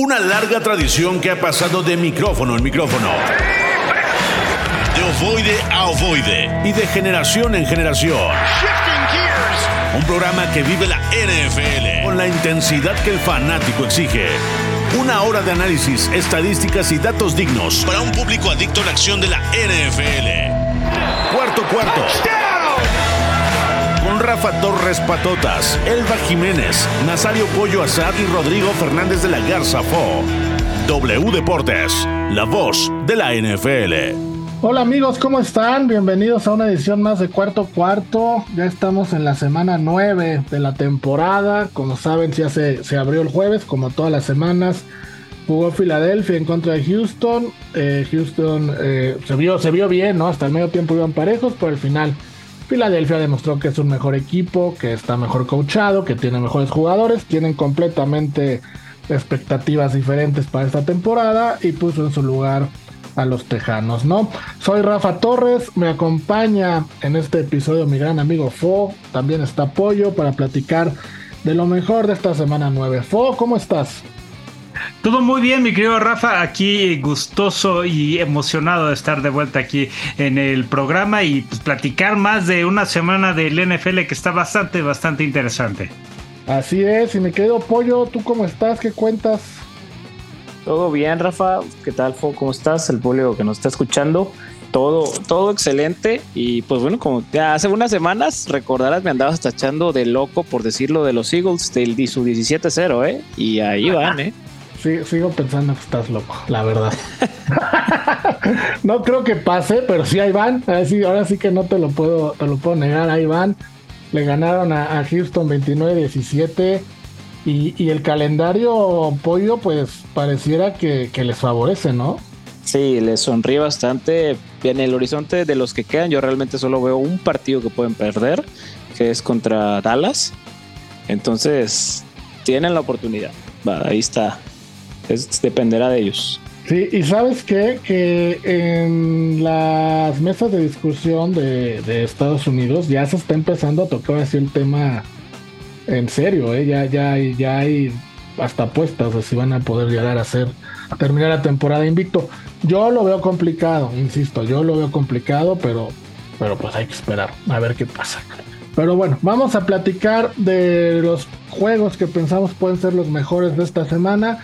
Una larga tradición que ha pasado de micrófono en micrófono. De ovoide a ovoide. Y de generación en generación. Un programa que vive la NFL con la intensidad que el fanático exige. Una hora de análisis, estadísticas y datos dignos para un público adicto a la acción de la NFL. Cuarto cuarto. Con Rafa Torres Patotas, Elba Jiménez, Nazario Pollo Azad y Rodrigo Fernández de la Garza Fo. W Deportes, la voz de la NFL. Hola amigos, ¿cómo están? Bienvenidos a una edición más de Cuarto Cuarto. Ya estamos en la semana 9 de la temporada. Como saben, ya se, se abrió el jueves, como todas las semanas. Jugó Filadelfia en contra de Houston. Eh, Houston eh, se, vio, se vio bien, ¿no? Hasta el medio tiempo iban parejos, pero al final Filadelfia demostró que es un mejor equipo, que está mejor coachado, que tiene mejores jugadores, tienen completamente expectativas diferentes para esta temporada y puso en su lugar a los tejanos, ¿no? Soy Rafa Torres, me acompaña en este episodio mi gran amigo Fo, también está Pollo para platicar de lo mejor de esta semana 9. Fo, ¿cómo estás? Todo muy bien, mi querido Rafa, aquí gustoso y emocionado de estar de vuelta aquí en el programa y pues, platicar más de una semana del NFL que está bastante, bastante interesante. Así es, y mi querido Pollo, ¿tú cómo estás? ¿Qué cuentas? Todo bien, Rafa. ¿Qué tal, Fo? ¿Cómo estás? El público que nos está escuchando. Todo, todo excelente. Y pues bueno, como ya hace unas semanas, recordarás, me andabas tachando de loco por decirlo de los Eagles del su 17-0, ¿eh? Y ahí van, ¿eh? Sigo pensando que estás loco, la verdad. no creo que pase, pero sí ahí van. Ahora sí, que no te lo puedo, te lo puedo negar, ahí van. Le ganaron a, a Houston 29-17 y, el calendario pollo, pues pareciera que, les favorece, ¿no? Sí, les sonríe bastante. En el horizonte de los que quedan, yo realmente solo veo un partido que pueden perder, que es contra Dallas. Entonces, tienen la oportunidad. ahí está. Es, dependerá de ellos. Sí, y sabes qué? Que en las mesas de discusión de, de Estados Unidos ya se está empezando a tocar así el tema en serio, ¿eh? ya, ya, ya hay hasta apuestas de si van a poder llegar a hacer, terminar la temporada invicto. Yo lo veo complicado, insisto, yo lo veo complicado, pero, pero pues hay que esperar a ver qué pasa. Pero bueno, vamos a platicar de los juegos que pensamos pueden ser los mejores de esta semana.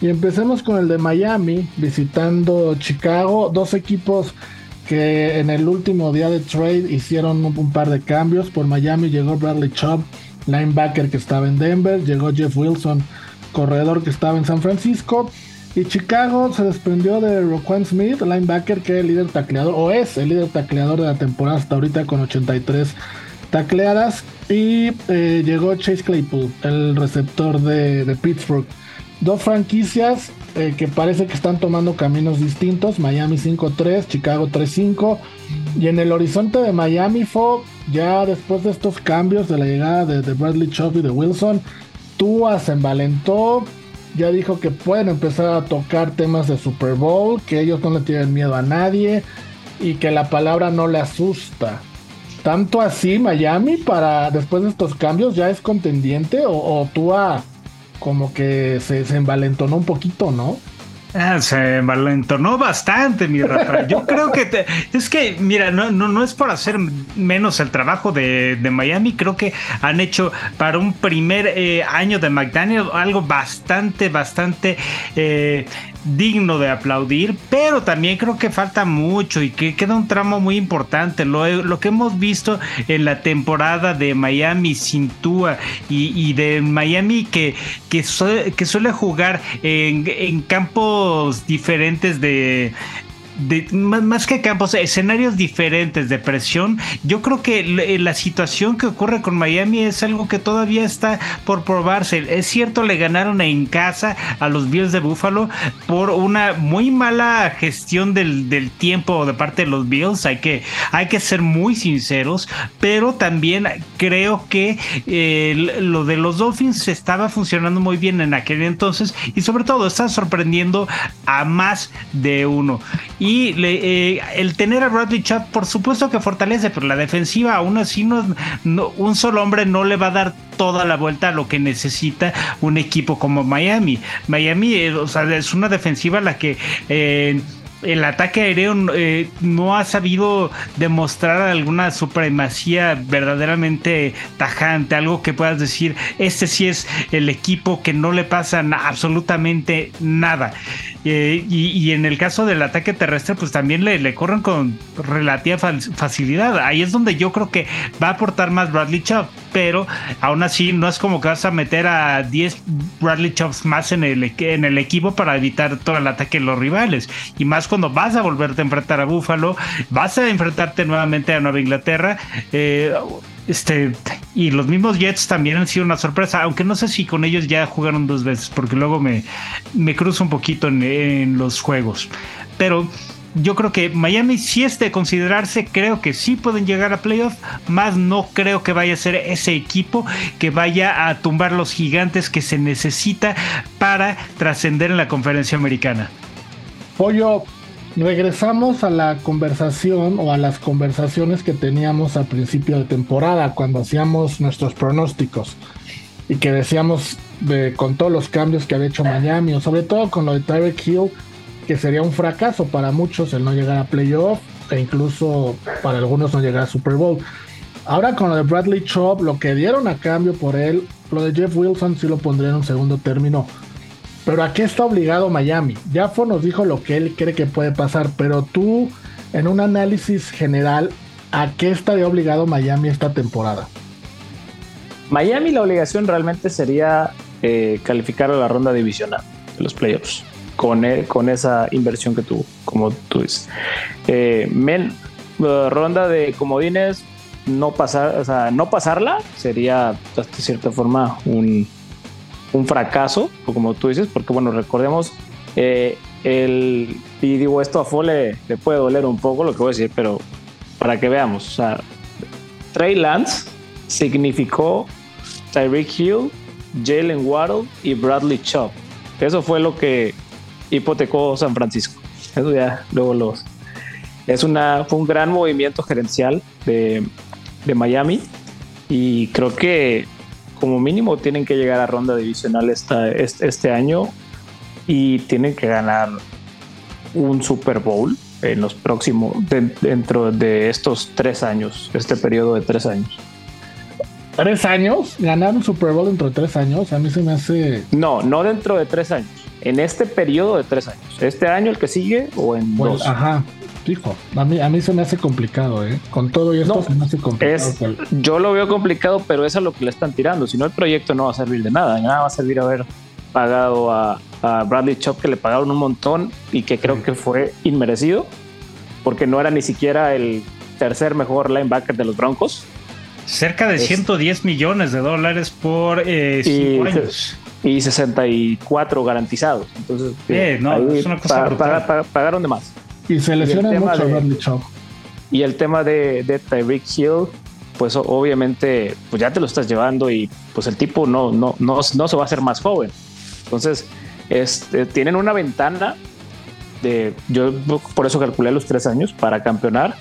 Y empecemos con el de Miami, visitando Chicago, dos equipos que en el último día de trade hicieron un, par de cambios. Por Miami llegó Bradley Chubb linebacker que estaba en Denver, llegó Jeff Wilson, corredor que estaba en San Francisco. Y Chicago se desprendió de Roquan Smith, linebacker que es el líder tacleador, o es el líder tacleador de la temporada hasta ahorita con 83 tacleadas. Y eh, llegó Chase Claypool, el receptor de, Pittsburgh. Dos franquicias eh, que parece que están tomando caminos distintos. Miami 5-3, Chicago 3-5. Y en el horizonte de Miami fue ya después de estos cambios de la llegada de, Bradley Chubb y de Wilson, Tua se envalentó, ya dijo que pueden empezar a tocar temas de Super Bowl, que ellos no le tienen miedo a nadie y que la palabra no le asusta. Tanto así Miami para después de estos cambios ya es contendiente o, o Tua como que se, se envalentonó un poquito, ¿no? Ah, se malentonó bastante, mi Rafa. Yo creo que es que, mira, no, no, no es por hacer menos el trabajo de, Miami. Creo que han hecho para un primer eh, año de McDaniel algo bastante, bastante eh, digno de aplaudir, pero también creo que falta mucho y que queda un tramo muy importante. Lo, que hemos visto en la temporada de Miami sin Tua y, de Miami que, que, que suele jugar en, en campos diferentes de, más que campos, escenarios diferentes de presión. Yo creo que eh, la situación que ocurre con Miami es algo que todavía está por probarse. Es cierto, le ganaron en casa a los Bills de Buffalo por una muy mala gestión del, tiempo de parte de los Bills. Hay que, hay que ser muy sinceros, pero también creo que eh, lo de los Dolphins estaba funcionando muy bien en aquel entonces y sobre todo está sorprendiendo a más de uno. Y eh, el tener a Bradley Chubb, por supuesto que fortalece, pero la defensiva aún así no, un solo hombre no le va a dar toda la vuelta a lo que necesita un equipo como Miami. Miami, eh, o sea, es una defensiva la que eh, el ataque aéreo no ha sabido demostrar alguna supremacía verdaderamente tajante, algo que puedas decir, este sí es el equipo que no le pasa absolutamente nada. Eh, y, en el caso del ataque terrestre, pues también le, corren con relativa facilidad. Ahí es donde yo creo que va a aportar más Bradley Chubb, pero aún así no es como que vas a meter a 10 Bradley Chubbs más en el, en el equipo para evitar todo el ataque de los rivales. Y más cuando vas a volverte a enfrentar a Buffalo, vas a enfrentarte nuevamente a Nueva Inglaterra. Eh, este, y los mismos Jets también han sido una sorpresa, aunque no sé si con ellos ya jugaron dos veces, porque luego me, me cruzo un poquito en, los juegos. Pero yo creo que Miami sí es de considerarse, creo que sí pueden llegar a playoff, más no creo que vaya a ser ese equipo que vaya a tumbar los gigantes que se necesita para trascender en la conferencia americana. Pollo, regresamos a la conversación o a las conversaciones que teníamos al principio de temporada cuando hacíamos nuestros pronósticos y que decíamos de, con todos los cambios que había hecho Miami o sobre todo con lo de Tyreek Hill que sería un fracaso para muchos el no llegar a playoff e incluso para algunos no llegar a Super Bowl. Ahora con lo de Bradley Chubb, lo que dieron a cambio por él, lo de Jeff Wilson sí lo pondría en un segundo término pero ¿a qué está obligado Miami? Jafo nos dijo lo que él cree que puede pasar, pero tú, en un análisis general, ¿a qué estaría obligado Miami esta temporada? Miami la obligación realmente sería eh, calificar a la ronda divisional de los playoffs con, e, con esa inversión que tuvo, como tú dices. Eh, ronda de comodines, no pasar, o sea, no pasarla sería de cierta forma un, un fracaso, como tú dices, porque bueno, recordemos, eh, el, y digo esto a Fole le, puede doler un poco lo que voy a decir, pero para que veamos, o Trey Lance significó Tyreek Hill, Jalen Waddle y Bradley Chubb. Eso fue lo que hipotecó San Francisco. Eso ya luego los. Es una, fue un gran movimiento gerencial de, de Miami y creo que como mínimo tienen que llegar a ronda divisional esta, este, año y tienen que ganar un Super Bowl en los próximos, dentro de estos tres años, este periodo de tres años. ¿Tres años? ¿Ganar un Super Bowl dentro de tres años? A mí se me hace... No, no dentro de tres años. En este periodo de tres años. Este año el que sigue o en dos. Ajá. Hijo, a mí, a mí se me hace complicado, ¿eh? Con todo y esto se me hace complicado. yo lo veo complicado, pero es a lo que le están tirando. Si no, el proyecto no va a servir de nada. Nada va a servir haber pagado a, Bradley Chop, que le pagaron un montón y que creo que fue inmerecido, porque no era ni siquiera el tercer mejor linebacker de los Broncos. Cerca de 110 millones de dólares por eh, cinco años. Y 64 garantizados. Entonces, no, es una cosa pagaron de más. Y se lesiona mucho Bradley Chubb. Y el tema de, de Tyreek Hill, pues obviamente pues ya te lo estás llevando y pues el tipo no, no, no, no se va a hacer más joven. Entonces, este, tienen una ventana de, yo por eso calculé los tres años para campeonar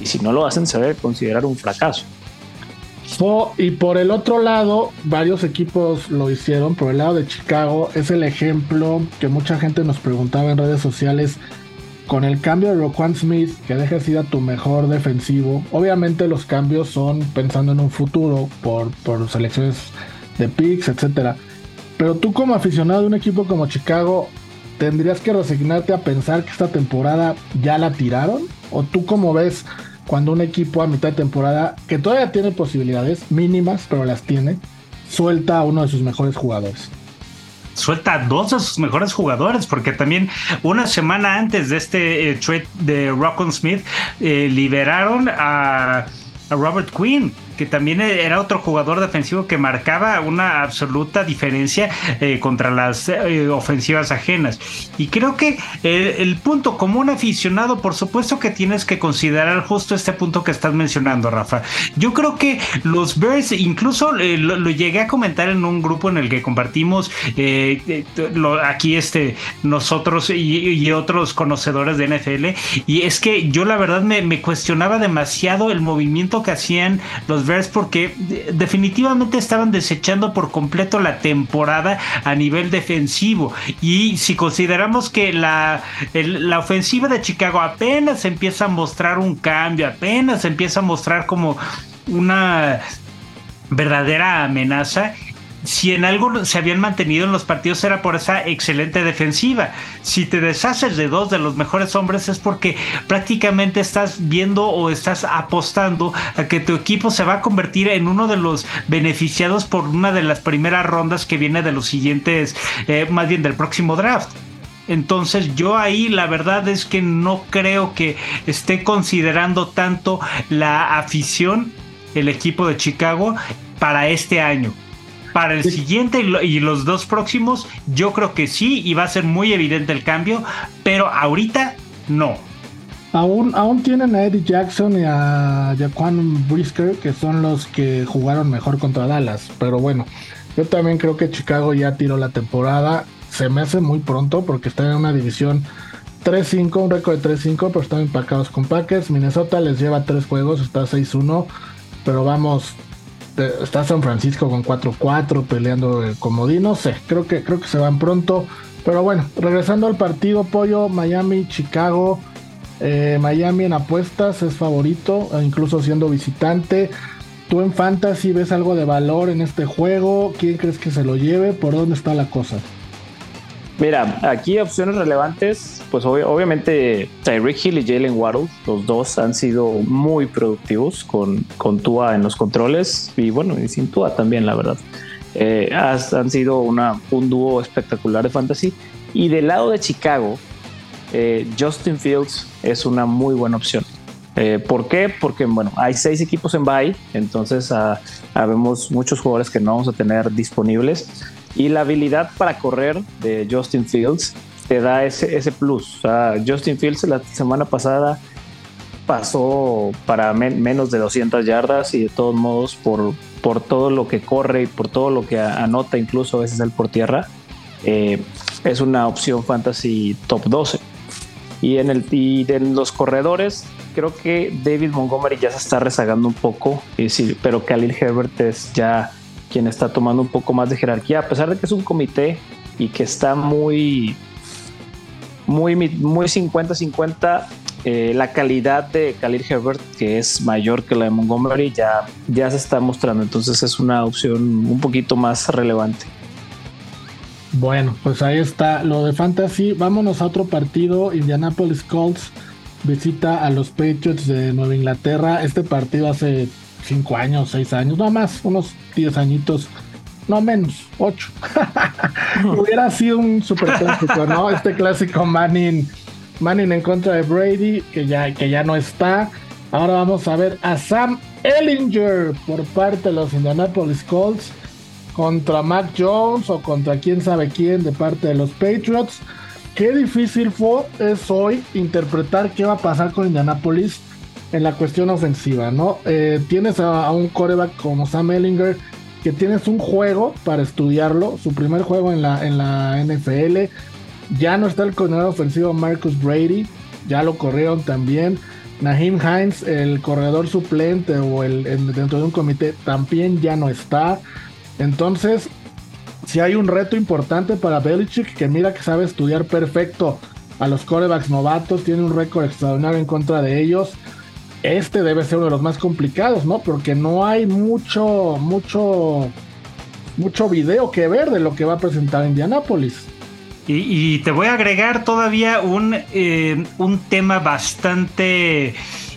y si no lo hacen se debe considerar un fracaso. y por el otro lado, varios equipos lo hicieron. Por el lado de Chicago, es el ejemplo que mucha gente nos preguntaba en redes sociales con el cambio de Roquan Smith, que deja ir a tu mejor defensivo, obviamente los cambios son pensando en un futuro por, por selecciones de picks, etcétera. Pero tú como aficionado de un equipo como Chicago, ¿tendrías que resignarte a pensar que esta temporada ya la tiraron? ¿O tú cómo ves cuando un equipo a mitad de temporada, que todavía tiene posibilidades mínimas, pero las tiene, suelta a uno de sus mejores jugadores? Suelta dos de sus mejores jugadores, porque también una semana antes de este eh, trade de Rockon Smith, eh, liberaron a, Robert Quinn. Que también era otro jugador defensivo que marcaba una absoluta diferencia eh, contra las eh, ofensivas ajenas. Y creo que el, punto, como un aficionado, por supuesto que tienes que considerar justo este punto que estás mencionando, Rafa. Yo creo que los Bears, incluso eh, lo, llegué a comentar en un grupo en el que compartimos aquí este, nosotros y, otros conocedores de NFL, y es que yo la verdad me, me cuestionaba demasiado el movimiento que hacían los Porque definitivamente estaban desechando por completo la temporada a nivel defensivo. Y si consideramos que la, la ofensiva de Chicago apenas empieza a mostrar un cambio, apenas empieza a mostrar como una verdadera amenaza si en algo se habían mantenido en los partidos era por esa excelente defensiva. Si te deshaces de dos de los mejores hombres es porque prácticamente estás viendo o estás apostando a que tu equipo se va a convertir en uno de los beneficiados por una de las primeras rondas que viene de los siguientes, eh, más bien del próximo draft. Entonces yo ahí la verdad es que no creo que esté considerando tanto la afición el equipo de Chicago para este año. Para el siguiente y los dos próximos, yo creo que sí, y va a ser muy evidente el cambio, pero ahorita no. Aún, aún tienen a Eddie Jackson y a Jaquan Brisker, que son los que jugaron mejor contra Dallas. Pero bueno, yo también creo que Chicago ya tiró la temporada. Se me hace muy pronto porque están en una división 3-5, un récord de 3-5, pero están empacados con Packers. Minnesota les lleva 3 juegos, está 6-1. Pero vamos, está San Francisco con 4-4 peleando el comodín, no sé, creo que, creo que se van pronto. Pero bueno, regresando al partido, Pollo, Miami, Chicago. Eh, Miami en apuestas es favorito, e incluso siendo visitante. ¿Tú en Fantasy ves algo de valor en este juego? ¿Quién crees que se lo lleve? ¿Por dónde está la cosa? Mira, aquí opciones relevantes, pues obviamente Tyreek Hill y Jalen Waddle, los dos han sido muy productivos con, con Tua en los controles y bueno, y sin Tua también, la verdad. Eh, han sido una, un dúo espectacular de fantasy. Y del lado de Chicago, eh, Justin Fields es una muy buena opción. Eh, ¿Por qué? Porque bueno, hay seis equipos en bye, entonces uh, habemos muchos jugadores que no vamos a tener disponibles y la habilidad para correr de Justin Fields te da ese, ese plus. Justin Fields la semana pasada pasó para menos de 200 yardas y de todos modos por, por todo lo que corre y por todo lo que anota incluso a veces el por tierra, eh, es una opción fantasy top 12. Y en, el, y los corredores, creo que David Montgomery ya se está rezagando un poco, sí, pero Khalil Herbert es ya quien está tomando un poco más de jerarquía, a pesar de que es un comité y que está muy, muy, muy 50-50. Eh, la calidad de Khalil Herbert, que es mayor que la de Montgomery, ya, ya se está mostrando. Entonces es una opción un poquito más relevante. Bueno, pues ahí está lo de Fantasy. Vámonos a otro partido. Indianapolis Colts visita a los Patriots de Nueva Inglaterra. Este partido hace cinco años, seis años, no más, unos 10 añitos, no menos, ocho. Hubiera sido un super clásico, ¿no? Este clásico Manning, Manning en contra de Brady, que ya, que ya no está. Ahora vamos a ver a Sam Ellinger por parte de los Indianapolis Colts contra Mac Jones o contra quién sabe quién de parte de los Patriots. Qué difícil fue es hoy interpretar qué va a pasar con Indianapolis en la cuestión ofensiva, ¿no? Eh, tienes a, un coreback como Sam Ellinger, que tienes un juego para estudiarlo, su primer juego en la, en la NFL. Ya no está el corredor ofensivo Marcus Brady, ya lo corrieron también. Naheem Hines, el corredor suplente o el dentro de un comité, también ya no está. Entonces, si hay un reto importante para Belichick, que mira que sabe estudiar perfecto a los corebacks novatos, tiene un récord extraordinario en contra de ellos este debe ser uno de los más complicados, ¿no? Porque no hay mucho, mucho, mucho video que ver de lo que va a presentar Indianapolis. Y, te voy a agregar todavía un, eh, un tema bastante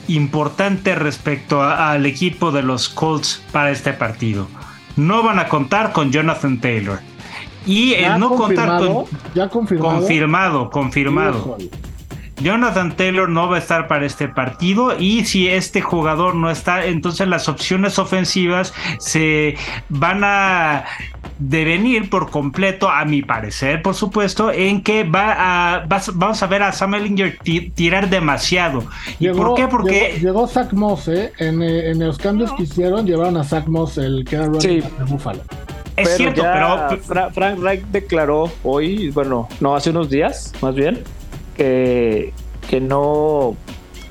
importante respecto al equipo de los Colts para este partido. No van a contar con Jonathan Taylor. Y el no contar con. Ya confirmado. Confirmado, confirmado. Jonathan Taylor no va a estar para este partido y si este jugador no está, entonces las opciones ofensivas se van a devenir por completo, a mi parecer, por supuesto, en que va a, vamos a ver a Sam Ellinger tirar demasiado. ¿Y por qué? Porque llegó, Zach Moss, ¿eh? en, eh, en, los cambios que hicieron, llevaron a Zach Moss, el que era sí. de Buffalo. Es cierto, pero Frank Reich declaró hoy, bueno, no hace unos días, más bien, que, que no,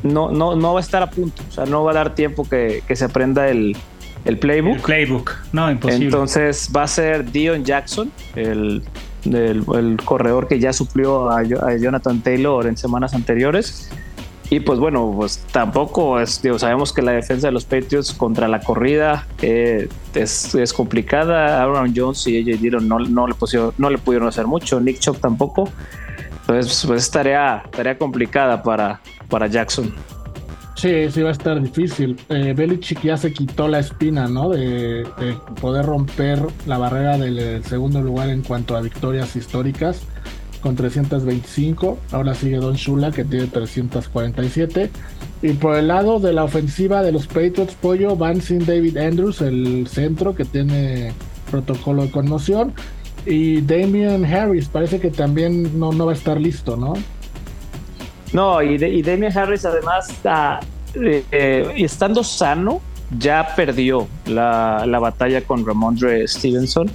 no, no, no va a estar a punto, o sea, no va a dar tiempo que, que se aprenda el, el playbook. playbook, no, imposible. Entonces va a ser Dion Jackson, el, el, corredor que ya suplió a, Jonathan Taylor en semanas anteriores. Y pues bueno, pues tampoco es, digo, sabemos que la defensa de los Patriots contra la corrida eh, es, es, complicada. Aaron Jones y AJ Dillon no, no, le pusieron, no le pudieron hacer mucho, Nick Chubb tampoco. Entonces, pues es tarea, tarea complicada para, para Jackson. Sí, sí va a estar difícil. Eh, Belichick ya se quitó la espina, ¿no? De, poder romper la barrera del segundo lugar en cuanto a victorias históricas con 325. Ahora sigue Don Shula que tiene 347. Y por el lado de la ofensiva de los Patriots, Pollo, van sin David Andrews, el centro que tiene protocolo de conmoción. Y Damian Harris parece que también no, no va a estar listo, ¿no? No, y, de, y Damian Harris además, ah, eh, eh, estando sano, ya perdió la, batalla con Ramondre Stevenson.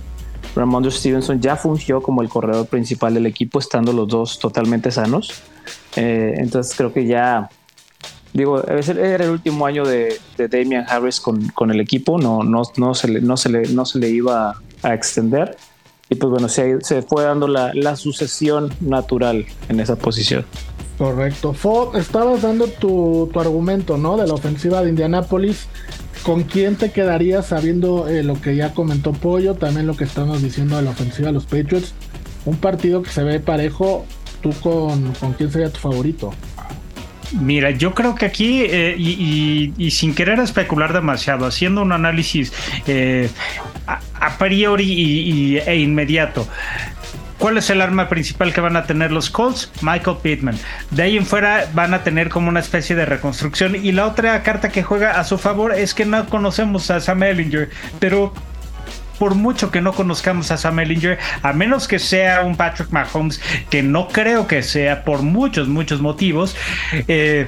Ramondre Stevenson ya fungió como el corredor principal del equipo, estando los dos totalmente sanos. Eh, entonces creo que ya, digo, era el último año de, de Damian Harris con, el equipo, no, no, no, se le, no, se le, no se le iba a extender. Y pues bueno, se, se fue dando la, sucesión natural en esa posición. Correcto. Fo, estabas dando tu, argumento, ¿no? De la ofensiva de Indianápolis. ¿Con quién te quedarías sabiendo eh, lo que ya comentó Pollo? También lo que estamos diciendo de la ofensiva de los Patriots. Un partido que se ve parejo. ¿Tú con, con quién sería tu favorito? Mira, yo creo que aquí, eh, y, sin querer especular demasiado, haciendo un análisis eh, a, priori e inmediato, ¿Cuál es el arma principal que van a tener los Colts? Michael Pittman. De ahí en fuera van a tener como una especie de reconstrucción. Y la otra carta que juega a su favor es que no conocemos a Sam Ellinger, pero por mucho que no conozcamos a Sam Ellinger, a menos que sea un Patrick Mahomes, que no creo que sea por muchos, muchos motivos, eh,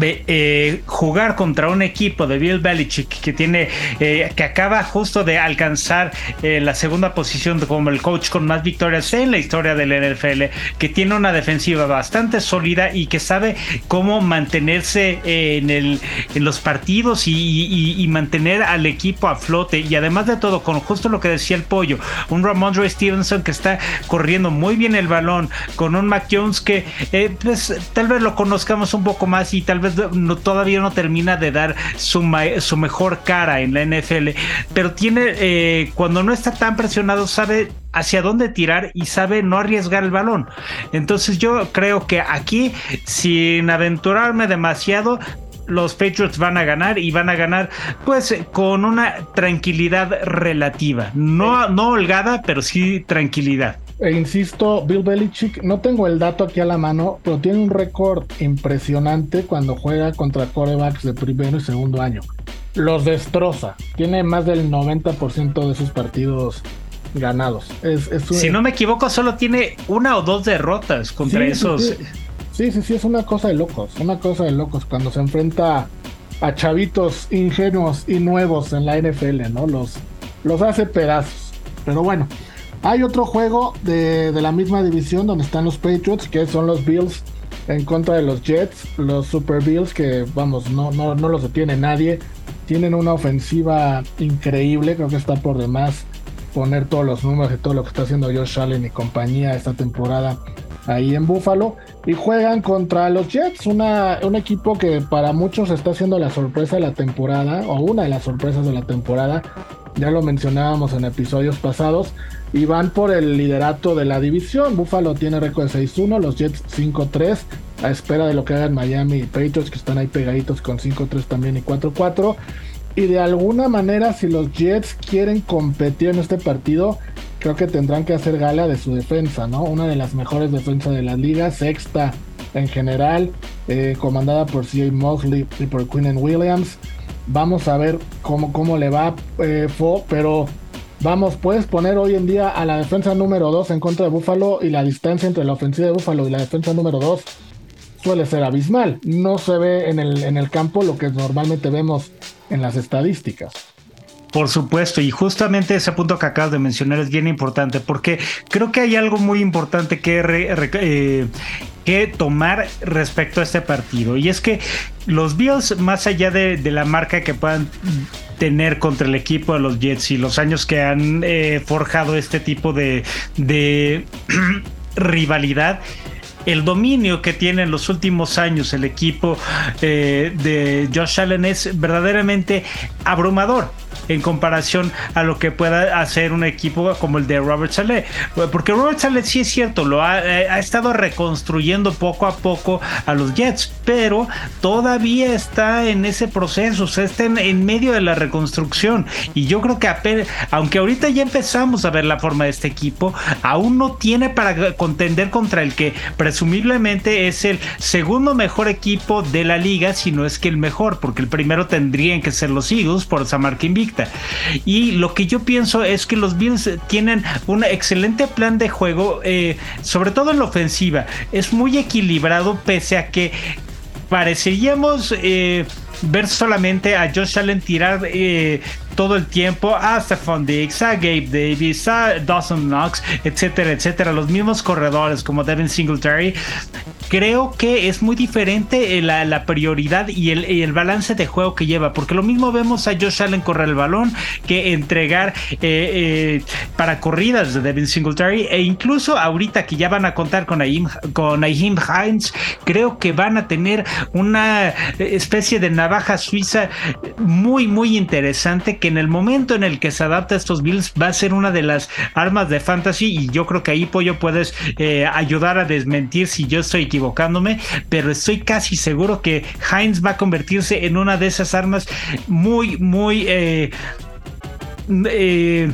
eh, jugar contra un equipo de Bill Belichick que tiene eh, que acaba justo de alcanzar eh, la segunda posición como el coach con más victorias en la historia del NFL, que tiene una defensiva bastante sólida y que sabe cómo mantenerse en, el, en los partidos y, mantener al equipo a flote. Y además de todo con justo lo que decía el pollo, un Ramondre Stevenson que está corriendo muy bien el balón, con un Mac Jones que pues, tal vez lo conozcamos un poco más y tal no, todavía no termina de dar su, su mejor cara en la NFL, pero tiene, eh, cuando no está tan presionado, sabe hacia dónde tirar y sabe no arriesgar el balón. Entonces yo creo que aquí, sin aventurarme demasiado, los Patriots van a ganar y van a ganar pues con una tranquilidad relativa, no, no holgada, pero sí tranquilidad. E insisto, Bill Belichick, no tengo el dato aquí a la mano, pero tiene un récord impresionante cuando juega contra corebacks de primero y segundo año. Los destroza. Tiene más del 90% de sus partidos ganados. si no me equivoco, solo tiene una o dos derrotas contra esos. Sí, sí, sí, es una cosa de locos. Una cosa de locos cuando se enfrenta a chavitos ingenuos y nuevos en la NFL, ¿no? Los, los hace pedazos. Pero bueno, hay otro juego de, la misma división donde están los Patriots, que son los Bills en contra de los Jets, los Super Bills, que vamos, no, no, no los detiene nadie. Tienen una ofensiva increíble, creo que está por demás poner todos los números de todo lo que está haciendo Josh Allen y compañía esta temporada ahí en Buffalo. Y juegan contra los Jets, una, un equipo que para muchos está haciendo la sorpresa de la temporada, o una de las sorpresas de la temporada. Ya lo mencionábamos en episodios pasados y van por el liderato de la división. Buffalo tiene récord de 6-1, los Jets 5-3, a espera de lo que hagan Miami y Patriots, que están ahí pegaditos con 5-3 también y 4-4. Y de alguna manera, si los Jets quieren competir en este partido, creo que tendrán que hacer gala de su defensa, ¿no? Una de las mejores defensas de la liga, sexta en general, eh, comandada por CJ Mosley y por Quinn Williams. Vamos a ver cómo, cómo le va eh, Fo, pero vamos, puedes poner hoy en día a la defensa número 2 en contra de Buffalo y la distancia entre la ofensiva de Buffalo y la defensa número 2 suele ser abismal. No se ve en el, en el campo lo que normalmente vemos en las estadísticas. Por supuesto, y justamente ese punto que acabas de mencionar es bien importante, porque creo que hay algo muy importante que, eh, tomar respecto a este partido, y es que los Bills, más allá de, la marca que puedan tener contra el equipo de los Jets y los años que han eh, forjado este tipo de, de rivalidad, el dominio que tiene en los últimos años el equipo eh, de Josh Allen es verdaderamente abrumador en comparación a lo que pueda hacer un equipo como el de Robert Saleh. Porque Robert Saleh sí es cierto, lo eh, ha, estado reconstruyendo poco a poco a los Jets, pero todavía está en ese proceso, o sea, está en, medio de la reconstrucción. Y yo creo que aunque ahorita ya empezamos a ver la forma de este equipo, aún no tiene para contender contra el que presumiblemente es el segundo mejor equipo de la liga, si no es que el mejor, porque el primero tendrían que ser los Eagles por esa marca invicta. Y lo que yo pienso es que los Bills tienen un excelente plan de juego, eh, sobre todo en la ofensiva. Es muy equilibrado pese a que pareceríamos... Eh, ver solamente a Josh Allen tirar eh, todo el tiempo a Stephon Diggs, a Gabe Davis, a Dawson Knox, etcétera, etcétera, los mismos corredores como Devin Singletary, creo que es muy diferente eh, la, prioridad y el, balance de juego que lleva, porque lo mismo vemos a Josh Allen correr el balón que entregar eh, eh, para corridas de Devin Singletary e incluso ahorita que ya van a contar con Aim, con Hines, creo que van a tener una especie de navaja suiza muy muy interesante que en el momento en el que se adapta a estos Bills va a ser una de las armas de fantasy y yo creo que ahí Pollo puedes ayudar a desmentir si yo estoy equivocándome, pero estoy casi seguro que Heinz va a convertirse en una de esas armas muy, muy eh, eh,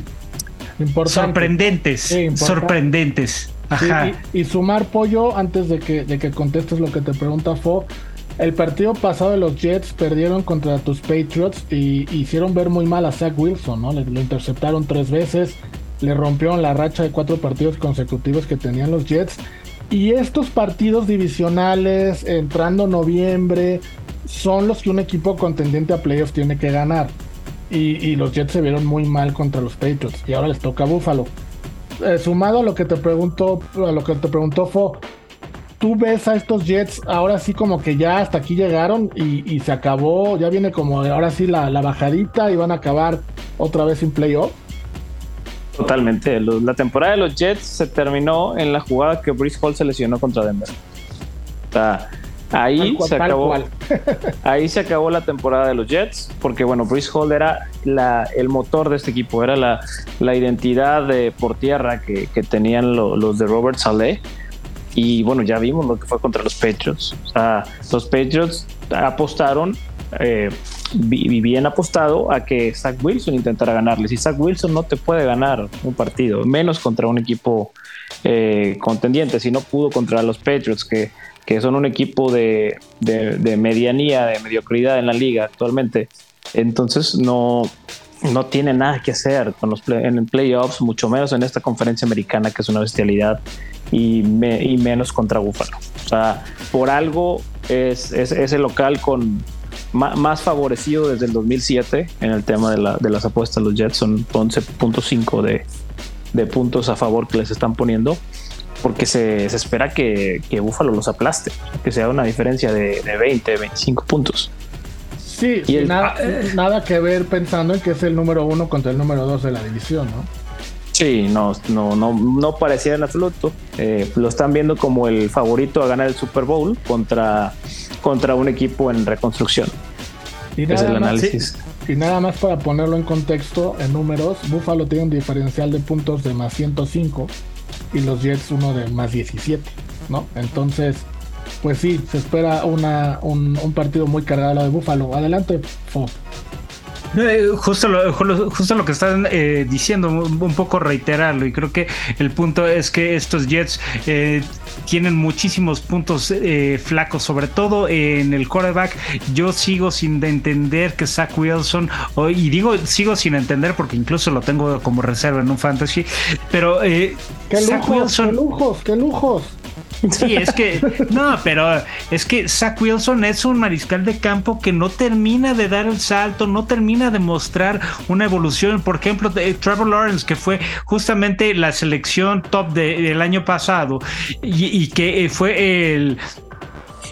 sorprendentes. sorprendentes. y, sumar pollo antes de que, de que contestes lo que te pregunta Fo. El partido pasado de los Jets perdieron contra tus Patriots y hicieron ver muy mal a Zach Wilson, ¿no? Le, lo interceptaron tres veces, le rompieron la racha de cuatro partidos consecutivos que tenían los Jets y estos partidos divisionales, entrando noviembre, son los que un equipo contendiente a playoffs tiene que ganar. Y, los Jets se vieron muy mal contra los Patriots. Y ahora les toca a Buffalo. Eh, sumado a lo que te preguntó, a lo que te preguntó Fo, tú ves a estos Jets ahora sí como que ya hasta aquí llegaron y, se acabó, ya viene como ahora sí la, bajadita y van a acabar otra vez sin playoff. Totalmente. La temporada de los Jets se terminó en la jugada que Brice Hall se lesionó contra Denver. ahí se acabó. ahí se acabó la temporada de los Jets, porque bueno, Brice Hall era el motor de este equipo, era la, identidad de, por tierra que, tenían los de Robert Saleh. Y bueno, ya vimos lo que fue contra los Patriots. O sea, los Patriots apostaron eh, bien apostado a que Zach Wilson intentara ganarles. Y Zach Wilson no te puede ganar un partido, menos contra un equipo eh, contendiente, si no pudo contra los Patriots, que, que son un equipo de, de, medianía, de mediocridad en la liga actualmente. Entonces no, no tiene nada que hacer con los en el playoffs, mucho menos en esta conferencia americana que es una bestialidad y, y menos contra Buffalo. O sea, por algo es, es, es el local con más favorecido desde el 2007 en el tema de, las apuestas. Los Jets son 11.5 de, de puntos a favor que les están poniendo porque se, espera que, que Buffalo los aplaste, que sea una diferencia de, 20, 25 puntos. Sí, y nada, nada que ver pensando en que es el número uno contra el número dos de la división, ¿no? Sí, no, no, no, no parecía en absoluto. Eh, lo están viendo como el favorito a ganar el Super Bowl contra, contra un equipo en reconstrucción. Y nada, es el análisis. y nada más para ponerlo en contexto, en números, Buffalo tiene un diferencial de puntos de más 105 y los Jets uno de más 17, ¿no? Entonces, pues sí, se espera una, un, partido muy cargado de Buffalo. Adelante, Fo. Eh, justo, lo, justo lo que están eh, diciendo, un poco reiterarlo, y creo que el punto es que estos Jets eh, tienen muchísimos puntos flacos, sobre todo en el quarterback. Yo sigo sin entender que Zach Wilson, y digo sigo sin entender porque incluso lo tengo como reserva en un fantasy, pero qué lujos, qué lujos, qué lujos. Sí, es que, no, pero es que Zach Wilson es un mariscal de campo que no termina de dar el salto, no termina de mostrar una evolución. Por ejemplo, Trevor Lawrence, que fue justamente la selección top del año pasado y que fue el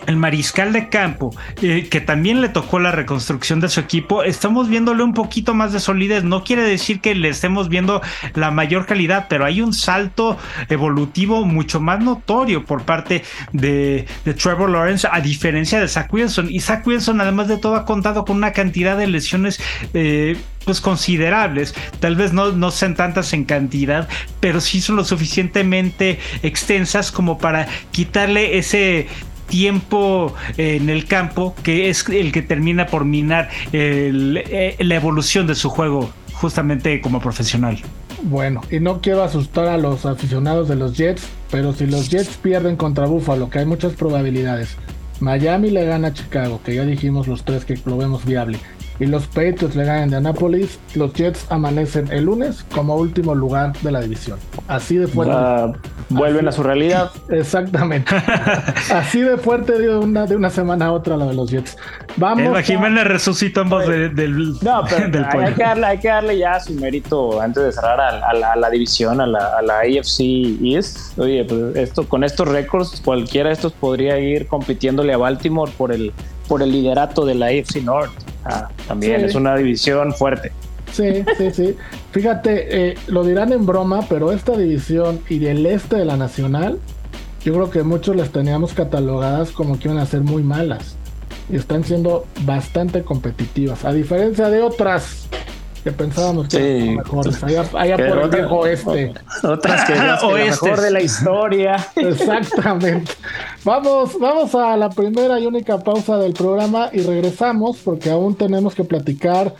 el mariscal de campo, eh, que también le tocó la reconstrucción de su equipo, estamos viéndole un poquito más de solidez. No quiere decir que le estemos viendo la mayor calidad, pero hay un salto evolutivo mucho más notorio por parte de, Trevor Lawrence, a diferencia de Zach Wilson. Y Zach Wilson, además de todo, ha contado con una cantidad de lesiones. Eh, pues considerables, tal vez no, no sean tantas en cantidad, pero sí son lo suficientemente extensas como para quitarle ese tiempo eh, en el campo que es el que termina por minar eh, la evolución de su juego justamente como profesional. Bueno, y no quiero asustar a los aficionados de los Jets, pero si los Jets pierden contra Buffalo, que hay muchas probabilidades, Miami le gana a Chicago, que ya dijimos los tres que lo vemos viable, y los Patriots le ganan de Anápolis, los Jets amanecen el lunes como último lugar de la división. Así de fuerte. vuelven a su realidad. Exactamente. Así de fuerte de una, de una semana a otra la de los Jets. Vamos. A... Jiménez resucitó en voz del, no, pero hay, que darle, hay, que darle, ya su mérito antes de cerrar a, la, división, a la, a la AFC East. Oye, pues esto, con estos récords, cualquiera de estos podría ir compitiéndole a Baltimore por el, por el liderato de la AFC North. Ah, también es una división fuerte. Sí, sí, sí. Fíjate, eh, lo dirán en broma, pero esta división y del este de la Nacional, yo creo que muchos las teníamos catalogadas como que iban a ser muy malas. Y están siendo bastante competitivas. A diferencia de otras que pensábamos que eran mejores. Allá, por el viejo oeste. Otras que, eran lo mejor de la historia. Exactamente. Vamos, vamos a la primera y única pausa del programa y regresamos porque aún tenemos que platicar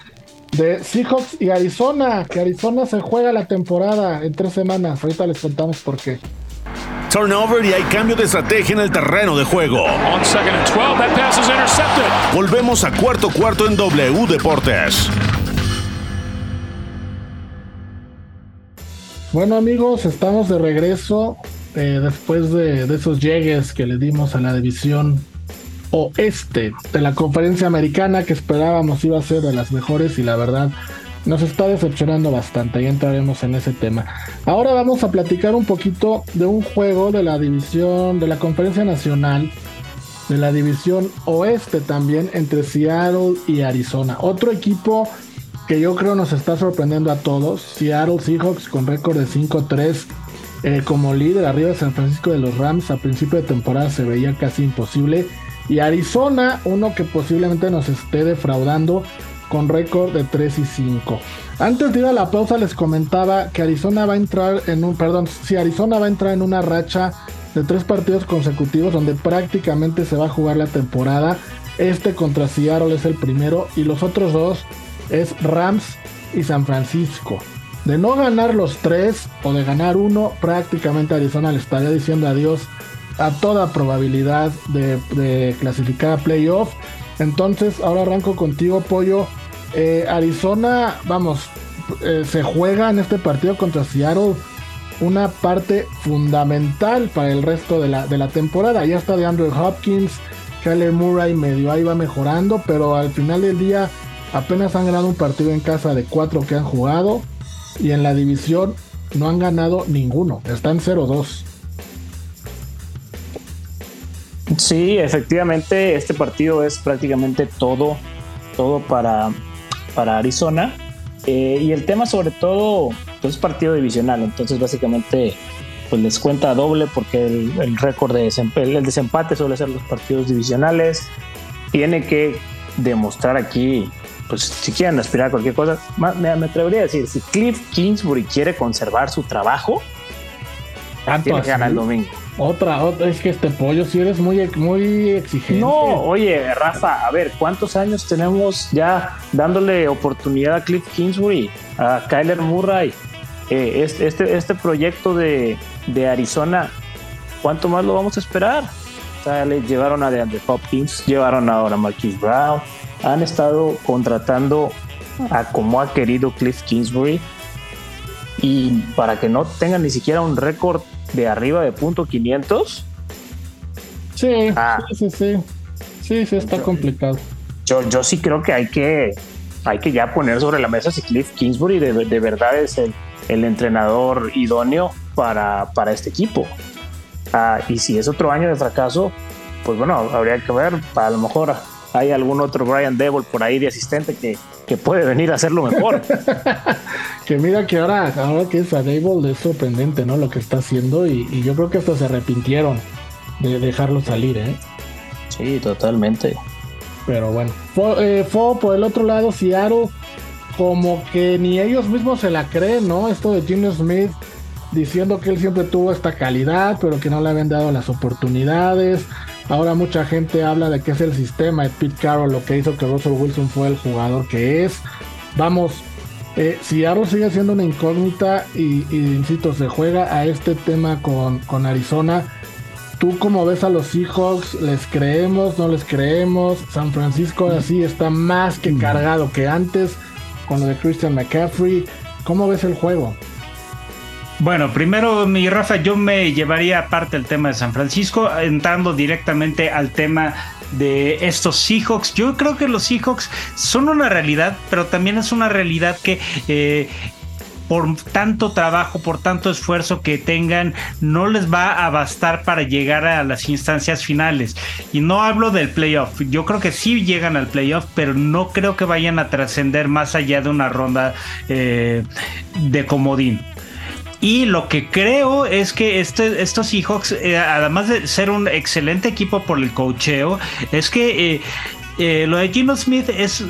de Seahawks y Arizona, que Arizona se juega la temporada en tres semanas. Ahorita les contamos por qué. Turnover y hay cambio de estrategia en el terreno de juego. Volvemos a cuarto cuarto en W Deportes. Bueno amigos, estamos de regreso eh, después de, esos llegues que le dimos a la división oeste de la conferencia americana que esperábamos iba a ser de las mejores y la verdad nos está decepcionando bastante y entraremos en ese tema. Ahora vamos a platicar un poquito de un juego de la división de la conferencia nacional de la división oeste también entre Seattle y Arizona. Otro equipo que yo creo nos está sorprendiendo a todos. Seattle Seahawks con récord de 5-3 eh, como líder arriba de San Francisco de los Rams a principio de temporada se veía casi imposible. Y Arizona, uno que posiblemente nos esté defraudando con récord de 3 y 5. Antes de ir a la pausa les comentaba que Arizona va a entrar en un, perdón, si Arizona va a entrar en una racha de tres partidos consecutivos donde prácticamente se va a jugar la temporada. Este contra Seattle es el primero y los otros dos es Rams y San Francisco. De no ganar los tres o de ganar uno, prácticamente Arizona le estaría diciendo adiós a toda probabilidad de, clasificar a playoff. Entonces, ahora arranco contigo, Pollo. Eh, Arizona, vamos, eh, se juega en este partido contra Seattle una parte fundamental para el resto de la, de la temporada. Ya está de Andrew Hopkins, Kyler Murray medio ahí va mejorando, pero al final del día Apenas han ganado un partido en casa de cuatro que han jugado. Y en la división no han ganado ninguno. Están 0-2. Sí, efectivamente, este partido es prácticamente todo, todo para, para Arizona. Eh, y el tema sobre todo, pues es partido divisional, entonces básicamente pues les cuenta doble porque el, récord de el desempate suele ser los partidos divisionales. Tiene que demostrar aquí pues si quieren aspirar a cualquier cosa, me, atrevería a decir, si Cliff Kingsbury quiere conservar su trabajo, tiene que ganar el domingo. Otra, otra, es que este pollo si eres muy, muy exigente. No, oye, Rafa, a ver, ¿cuántos años tenemos ya dándole oportunidad a Cliff Kingsbury, a Kyler Murray? Eh, este, este proyecto de, de, Arizona, ¿cuánto más lo vamos a esperar? O sea, le llevaron a DeAndre Hopkins, llevaron ahora a Marquis Brown, han estado contratando a como ha querido Cliff Kingsbury y para que no tengan ni siquiera un récord de arriba de punto 500. Ah. Sí, sí, sí, sí, sí, está complicado. Yo, yo sí creo que hay que hay que ya poner sobre la mesa si Cliff Kingsbury de, de verdad es el, el, entrenador idóneo para, para este equipo. Ah, y si es otro año de fracaso, pues bueno, habría que ver, a lo mejor hay algún otro Brian Devil por ahí de asistente que, que puede venir a hacerlo mejor. que mira que ahora, ahora que es a Devil es sorprendente, ¿no? Lo que está haciendo y, yo creo que hasta se arrepintieron de dejarlo salir, ¿eh? Sí, totalmente. Pero bueno, fue, eh, por el otro lado, Seattle, como que ni ellos mismos se la creen, ¿no? Esto de Jimmy Smith diciendo que él siempre tuvo esta calidad, pero que no le habían dado las oportunidades. Ahora mucha gente habla de que es el sistema de Pete Carroll lo que hizo que Russell Wilson fue el jugador que es. Vamos, eh, si Seattle sigue siendo una incógnita y, insisto, se juega a este tema con, con Arizona. ¿Tú cómo ves a los Seahawks? ¿Les creemos? ¿No les creemos? San Francisco así está más que cargado que antes con lo de Christian McCaffrey. ¿Cómo ves el juego? Bueno, primero, mi Rafa, yo me llevaría aparte el tema de San Francisco, entrando directamente al tema de estos Seahawks. Yo creo que los Seahawks son una realidad, pero también es una realidad que eh, por tanto trabajo, por tanto esfuerzo que tengan, no les va a bastar para llegar a las instancias finales. Y no hablo del playoff, yo creo que sí llegan al playoff, pero no creo que vayan a trascender más allá de una ronda eh, de comodín. Y lo que creo es que este, estos Seahawks, eh, además de ser un excelente equipo por el cocheo, es que eh, eh, lo de Gino Smith es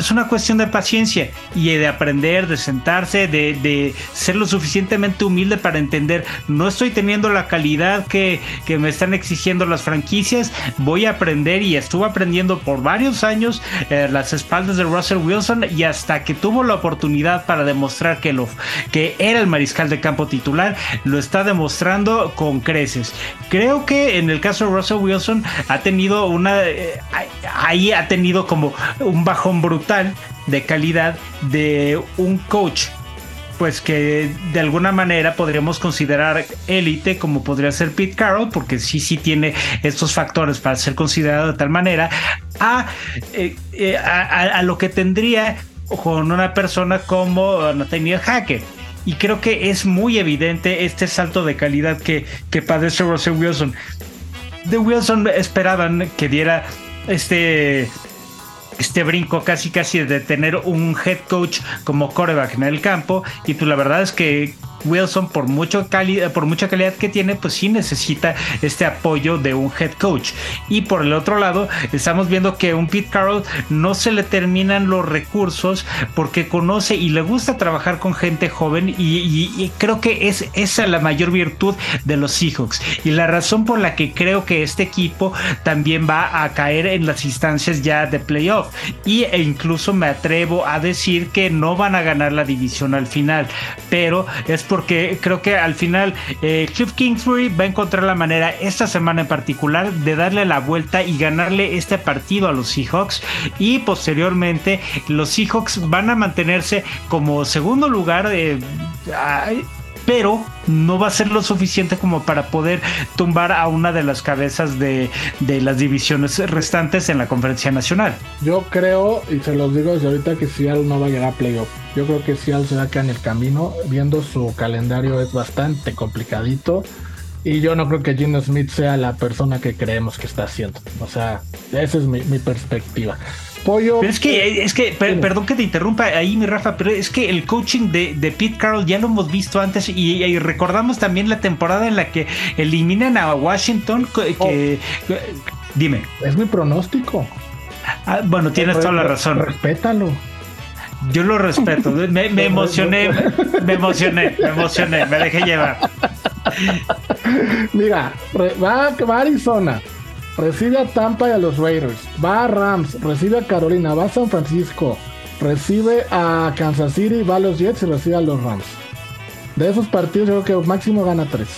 es una cuestión de paciencia y de aprender, de sentarse, de, ser lo suficientemente humilde para entender, no estoy teniendo la calidad que, me están exigiendo las franquicias, voy a aprender y estuve aprendiendo por varios años eh, las espaldas de Russell Wilson y hasta que tuvo la oportunidad para demostrar que, lo, que era el mariscal de campo titular, lo está demostrando con creces. Creo que en el caso de Russell Wilson ha tenido una... Eh, ahí ha tenido como un bajón brutal de calidad de un coach pues que de alguna manera podríamos considerar élite como podría ser Pete Carroll, porque sí, sí tiene estos factores para ser considerado de tal manera, a, eh, eh, a, lo que tendría con una persona como Nathaniel Hackett. Y creo que es muy evidente este salto de calidad que, que padece Russell Wilson. De Wilson esperaban que diera este este brinco casi casi de tener un head coach como coreback en el campo. Y pues la verdad es que Wilson, por, mucho por mucha calidad que tiene, pues sí necesita este apoyo de un head coach. Y por el otro lado, estamos viendo que un Pete Carroll no se le terminan los recursos porque conoce y le gusta trabajar con gente joven y, creo que es esa la mayor virtud de los Seahawks. Y la razón por la que creo que este equipo también va a caer en las instancias ya de playoff. Y e incluso me atrevo a decir que no van a ganar la división al final. Pero es porque creo que al final eh, Cliff Kingsbury va a encontrar la manera esta semana en particular de darle la vuelta y ganarle este partido a los Seahawks. Y posteriormente los Seahawks van a mantenerse como segundo lugar eh, pero no va a ser lo suficiente como para poder tumbar a una de las cabezas de, las divisiones restantes en la conferencia nacional. Yo creo, y se los digo desde ahorita, que Seattle no va a llegar a playoff. Yo creo que Seattle se va a quedar en el camino, viendo su calendario es bastante complicadito. Y yo no creo que Gino Smith sea la persona que creemos que está haciendo. O sea, esa es mi, mi perspectiva. Pollo. Pero es que, es que, perdón que te interrumpa ahí, mi Rafa, pero es que el coaching de, de Pete Carroll ya lo hemos visto antes y, recordamos también la temporada en la que eliminan a Washington. Que, oh. dime. Es mi pronóstico. Ah, bueno, tienes toda la razón. Respétalo. Yo lo respeto. Me, me emocioné, me emocioné, me emocioné, me dejé llevar. Mira, va, va a Arizona, recibe a Tampa y a los Raiders, va a Rams, recibe a Carolina, va a San Francisco, recibe a Kansas City, va a los Jets y recibe a los Rams. De esos partidos yo creo que máximo gana tres.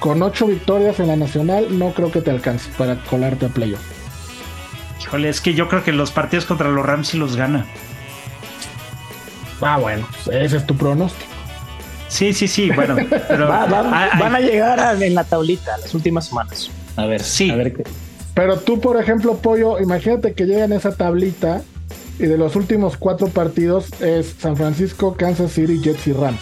Con ocho victorias en la nacional no creo que te alcance para colarte a playoff. Híjole, es que yo creo que los partidos contra los Rams sí los gana. Ah, bueno, pues ese es tu pronóstico. Sí, sí, sí, bueno, pero van a llegar en la tablita las últimas semanas. A ver, sí. A ver qué. Pero tú, por ejemplo, Pollo, imagínate que llega en esa tablita y de los últimos cuatro partidos es San Francisco, Kansas City, Jets y Rams.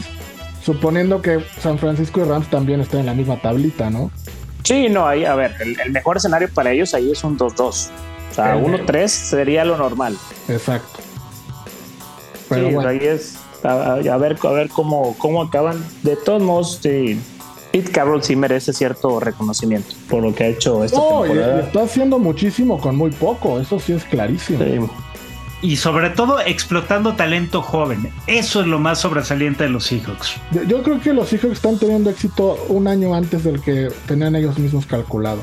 Suponiendo que San Francisco y Rams también están en la misma tablita, ¿no? Sí, no, ahí, a ver, el, mejor escenario para ellos ahí es un 2-2. O sea, 1-3 sería lo normal. Exacto. Pero sí, ahí es a, ver, a ver cómo, cómo acaban. De todos modos, sí, Pete Carroll sí merece cierto reconocimiento por lo que ha hecho esta no, temporada. está haciendo muchísimo con muy poco, eso sí es clarísimo. Y sobre todo explotando talento joven. Eso es lo más sobresaliente de los Seahawks. Yo, creo que los Seahawks están teniendo éxito un año antes del que tenían ellos mismos calculado.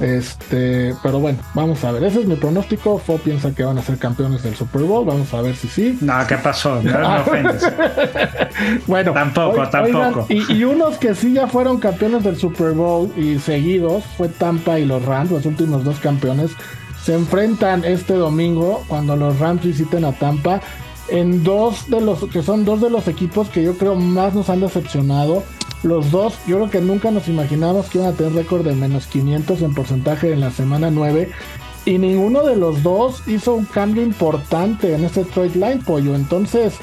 Este, pero bueno, vamos a ver. Ese es mi pronóstico. Fo piensa que van a ser campeones del Super Bowl. Vamos a ver si sí. No, ¿qué pasó? No, no bueno, tampoco, tampoco. y, unos que sí ya fueron campeones del Super Bowl y seguidos fue Tampa y los Rams, los últimos dos campeones. Se enfrentan este domingo cuando los Rams visiten a Tampa en dos de los que son dos de los equipos que yo creo más nos han decepcionado los dos, yo creo que nunca nos imaginamos que iban a tener récord de menos 500 en porcentaje en la semana 9. Y ninguno de los dos hizo un cambio importante en este trade line, pollo. Entonces,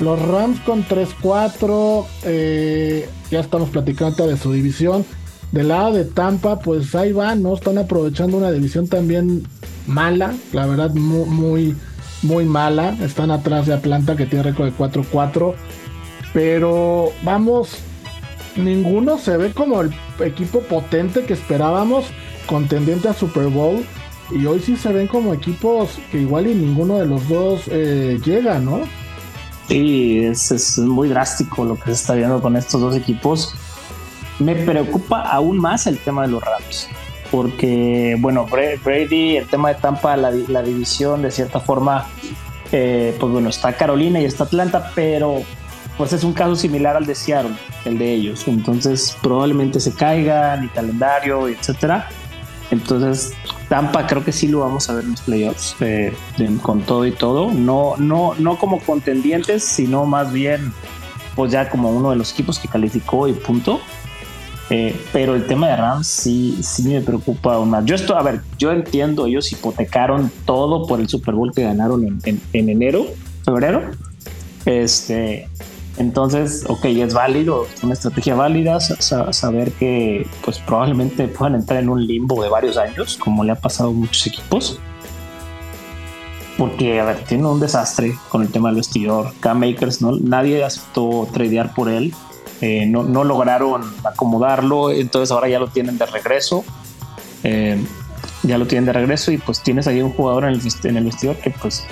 los Rams con 3-4, eh, ya estamos platicando de su división. Del lado de Tampa, pues ahí van, ¿no? Están aprovechando una división también mala, la verdad, muy, muy, muy mala. Están atrás de Atlanta, que tiene récord de 4-4. Pero vamos, ninguno se ve como el equipo potente que esperábamos, contendiente a Super Bowl. Y hoy sí se ven como equipos que igual y ninguno de los dos eh, llega, ¿no? Sí, es, muy drástico lo que se está viendo con estos dos equipos. Me preocupa aún más el tema de los Rams, porque, bueno, Brady, el tema de Tampa, la, división, de cierta forma, eh, pues bueno, está Carolina y está Atlanta, pero pues es un caso similar al de Seattle, el de ellos. Entonces probablemente se caigan y calendario, etcétera. Entonces Tampa creo que sí lo vamos a ver en los playoffs eh, con todo y todo. No, no, no como contendientes, sino más bien pues ya como uno de los equipos que calificó y punto. Eh, pero el tema de Rams sí, sí me preocupa aún más. Yo esto, a ver, yo entiendo, ellos hipotecaron todo por el Super Bowl que ganaron en, en, en enero, febrero. Este, entonces, ok, es válido, es una estrategia válida saber que pues probablemente puedan entrar en un limbo de varios años, como le ha pasado a muchos equipos. Porque, a ver, tiene un desastre con el tema del vestidor. K-Makers, ¿no? nadie aceptó tradear por él. Eh, no, no, lograron acomodarlo, entonces ahora ya lo tienen de regreso. Eh, ya lo tienen de regreso y pues tienes ahí un jugador en el, en el vestidor que pues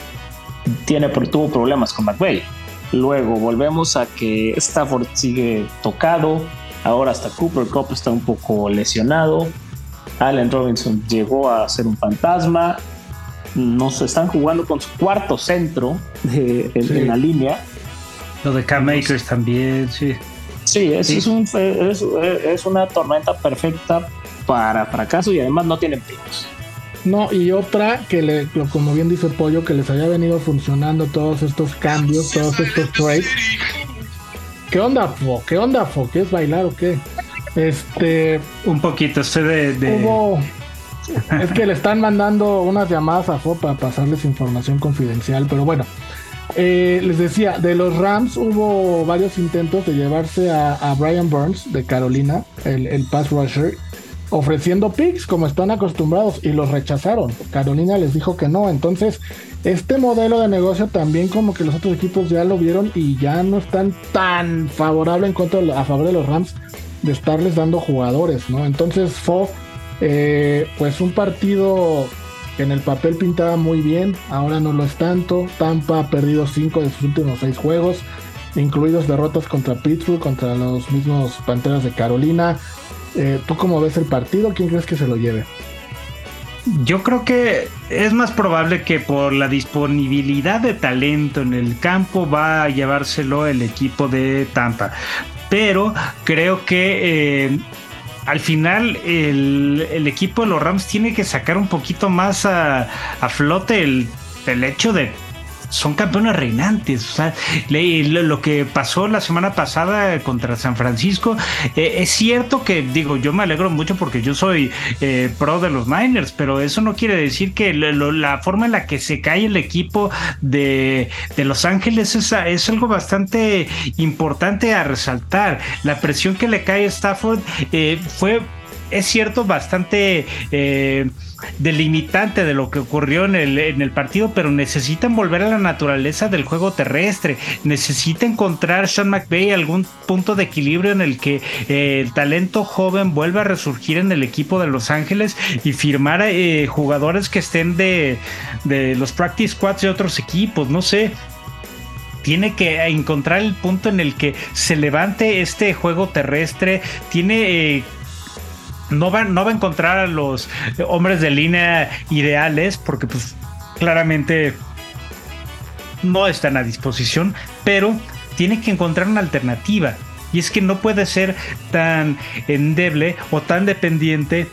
tiene, tuvo problemas con McVeigh Luego volvemos a que Stafford sigue tocado. Ahora hasta Cooper Cup está un poco lesionado. Allen Robinson llegó a ser un fantasma. Nos están jugando con su cuarto centro de, en, la línea. Lo de Cam Makers también, sí. Sí, es, Es, un, es, una tormenta perfecta para fracaso y además no tienen picos. No, y otra que, le, como bien dice Pollo, que les había venido funcionando todos estos cambios, todos estos trades. ¿Qué onda, Fo? ¿Qué onda, Fo? ¿Qué es bailar o qué? Este. Un poquito, estoy de. Hubo, es que le están mandando unas llamadas a Fo para pasarles información confidencial, pero bueno. Eh, les decía, de los Rams hubo varios intentos de llevarse a, Brian Burns de Carolina, el, el pass rusher, ofreciendo picks como están acostumbrados y los rechazaron. Carolina les dijo que no. Entonces, este modelo de negocio también como que los otros equipos ya lo vieron y ya no están tan favorable en contra a favor de los Rams de estarles dando jugadores, ¿no? Entonces, fue eh, pues un partido en el papel pintaba muy bien, ahora no lo es tanto. Tampa ha perdido cinco de sus últimos seis juegos. incluidos derrotas contra Pittsburgh, contra los mismos Panteras de Carolina. Eh, ¿Tú cómo ves el partido? ¿Quién crees que se lo lleve? Yo creo que es más probable que por la disponibilidad de talento en el campo va a llevárselo el equipo de Tampa. Pero creo que eh, al final el, equipo de los Rams tiene que sacar un poquito más a, flote el, el hecho de son campeones reinantes. O sea, lo que pasó la semana pasada contra San Francisco, eh, es cierto que, digo, yo me alegro mucho porque yo soy eh, pro de los Niners, pero eso no quiere decir que la forma en la que se cae el equipo de, Los Ángeles es, es, algo bastante importante a resaltar. La presión que le cae a Stafford eh, fue es cierto, bastante eh, delimitante de lo que ocurrió en el, partido, pero necesitan volver a la naturaleza del juego terrestre. Necesita encontrar Sean McVay algún punto de equilibrio en el que eh, el talento joven vuelva a resurgir en el equipo de Los Ángeles y firmar eh, jugadores que estén de, de los practice squads de otros equipos. No sé, tiene que encontrar el punto en el que se levante este juego terrestre, tiene no va, no va a encontrar a los hombres de línea ideales porque pues claramente no están a disposición, pero tiene que encontrar una alternativa. Y es que no puede ser tan endeble o tan dependiente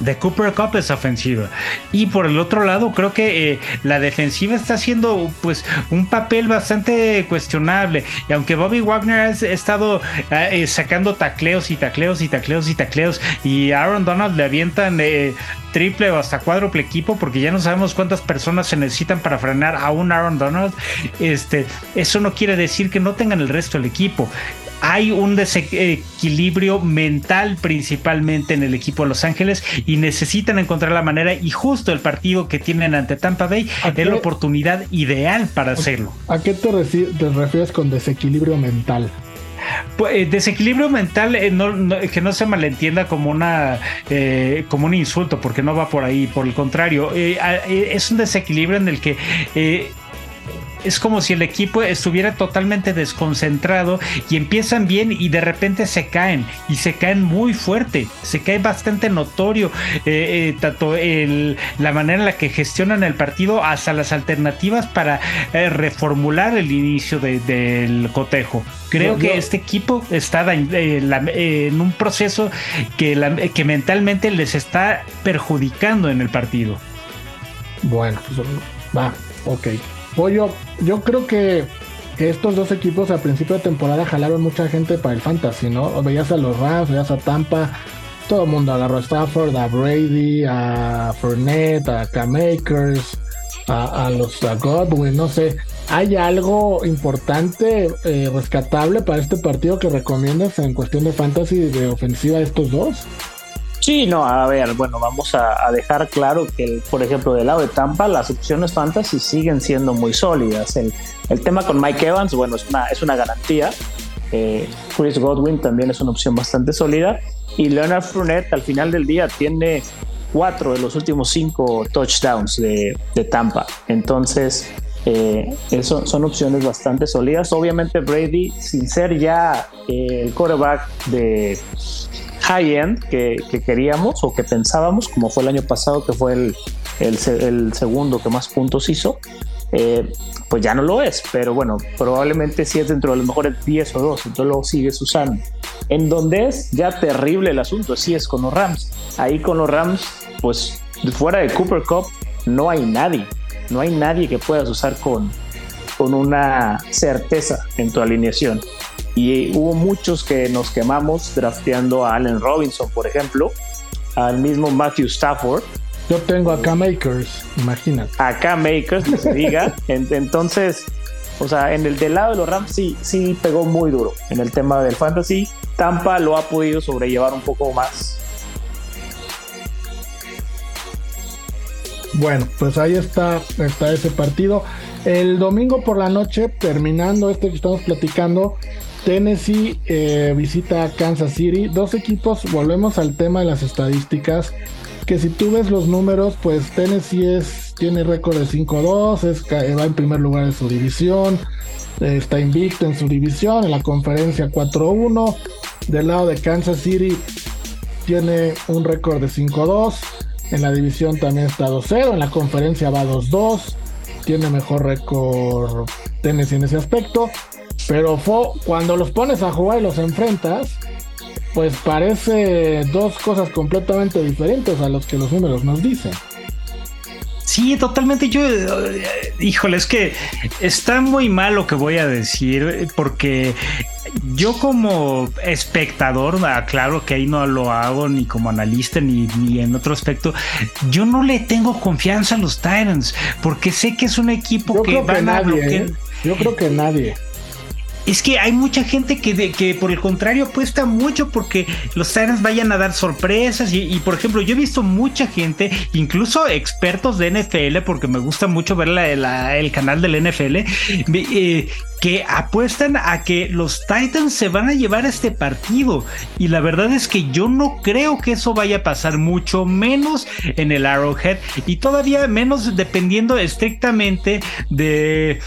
de Cooper Cup es ofensiva. Y por el otro lado, creo que eh, la defensiva está haciendo pues un papel bastante cuestionable. Y aunque Bobby Wagner ha estado eh, sacando tacleos y tacleos y tacleos y tacleos, y Aaron Donald le avientan eh, triple o hasta cuádruple equipo, porque ya no sabemos cuántas personas se necesitan para frenar a un Aaron Donald, este, eso no quiere decir que no tengan el resto del equipo hay un desequilibrio mental principalmente en el equipo de Los Ángeles y necesitan encontrar la manera y justo el partido que tienen ante Tampa Bay es la oportunidad ideal para hacerlo. ¿A qué te, refieres con desequilibrio mental? Pues, eh, desequilibrio mental, eh, que no se malentienda como una eh, como un insulto, porque no va por ahí. Por el contrario, es un desequilibrio en el que es como si el equipo estuviera totalmente desconcentrado y empiezan bien y de repente se caen y se caen muy fuerte, se cae bastante notorio eh, eh, tanto la manera en la que gestionan el partido hasta las alternativas para eh, reformular el inicio del cotejo. Creo que este equipo está en, un proceso que, que mentalmente les está perjudicando en el partido. Bueno, pues va, ok. Pollo, yo creo que estos dos equipos a principio de temporada jalaron mucha gente para el fantasy, ¿no? Veías a los Rams, veías a Tampa, todo el mundo a Stafford, a Brady, a Fournette, a K-Makers, a, los a Godwin, no sé. ¿Hay algo importante, eh, rescatable para este partido que recomiendas en cuestión de fantasy de ofensiva estos dos? Sí, no, a ver, bueno, vamos a, dejar claro que, por ejemplo, del lado de Tampa, las opciones fantasy siguen siendo muy sólidas. El, tema con Mike Evans, bueno, es una, es una garantía. Eh, Chris Godwin también es una opción bastante sólida. Y Leonard Fournette, al final del día, tiene cuatro de los últimos cinco touchdowns de, Tampa. Entonces, eh, eso, son opciones bastante sólidas. Obviamente, Brady, sin ser ya eh, el quarterback de high-end que, queríamos o que pensábamos, como fue el año pasado, que fue el, el, segundo que más puntos hizo, eh, pues ya no lo es. Pero bueno, probablemente sí es dentro de los mejores 10 o 2, entonces lo sigues usando. En donde es ya terrible el asunto, sí es con los Rams. Ahí con los Rams, pues fuera de Cooper Cup, no hay nadie. No hay nadie que puedas usar con, con una certeza en tu alineación. Y hubo muchos que nos quemamos drafteando a Allen Robinson, por ejemplo, al mismo Matthew Stafford. Yo tengo a K-Makers, imagínate. A K-Makers, que se diga. Entonces, o sea, en el del lado de los Rams sí, sí pegó muy duro en el tema del fantasy. Tampa lo ha podido sobrellevar un poco más. Bueno, pues ahí está, está ese partido. El domingo por la noche, terminando este que estamos platicando, Tennessee eh, visita a Kansas City. Dos equipos, volvemos al tema de las estadísticas. Que si tú ves los números, pues Tennessee es, tiene récord de 5-2, va en primer lugar de su división. está invicto en su división, en la conferencia 4-1. Del lado de Kansas City tiene un récord de 5-2. En la división también está 2-0. En la conferencia va 2-2. Tiene mejor récord Tennessee en ese aspecto. Pero cuando los pones a jugar y los enfrentas, pues parece dos cosas completamente diferentes a los que los números nos dicen. Sí, totalmente. Yo, eh, híjole, es que está muy mal lo que voy a decir, porque yo como espectador, claro que ahí no lo hago ni como analista ni, ni, en otro aspecto, yo no le tengo confianza a los Titans, porque sé que es un equipo que van a ¿eh? Yo creo que nadie es que hay mucha gente que, de, que por el contrario apuesta mucho porque los Titans vayan a dar sorpresas y, por ejemplo yo he visto mucha gente, incluso expertos de NFL, porque me gusta mucho ver el canal del NFL, eh, que apuestan a que los Titans se van a llevar este partido. Y la verdad es que yo no creo que eso vaya a pasar mucho menos en el Arrowhead y todavía menos dependiendo estrictamente de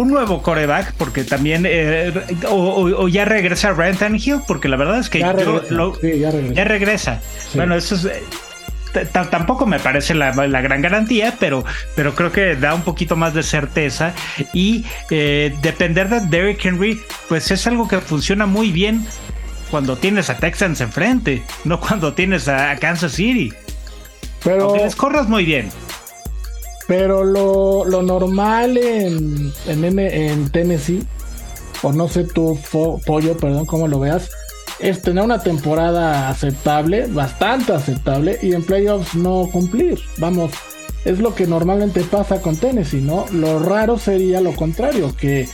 un nuevo coreback, porque también, eh, o, ya regresa Ryan Hill, porque la verdad es que ya regresa, ya regresa. Bueno, eso es, tampoco me parece la, gran garantía, pero, pero creo que da un poquito más de certeza. Y eh, depender de Derrick Henry, pues es algo que funciona muy bien cuando tienes a Texans enfrente, no cuando tienes a Kansas City. Pero Aunque les corras muy bien. Pero lo, normal en, en, Tennessee, o no sé tu pollo, perdón, cómo lo veas, es tener una temporada aceptable, bastante aceptable, y en playoffs no cumplir. Vamos, es lo que normalmente pasa con Tennessee, ¿no? Lo raro sería lo contrario, que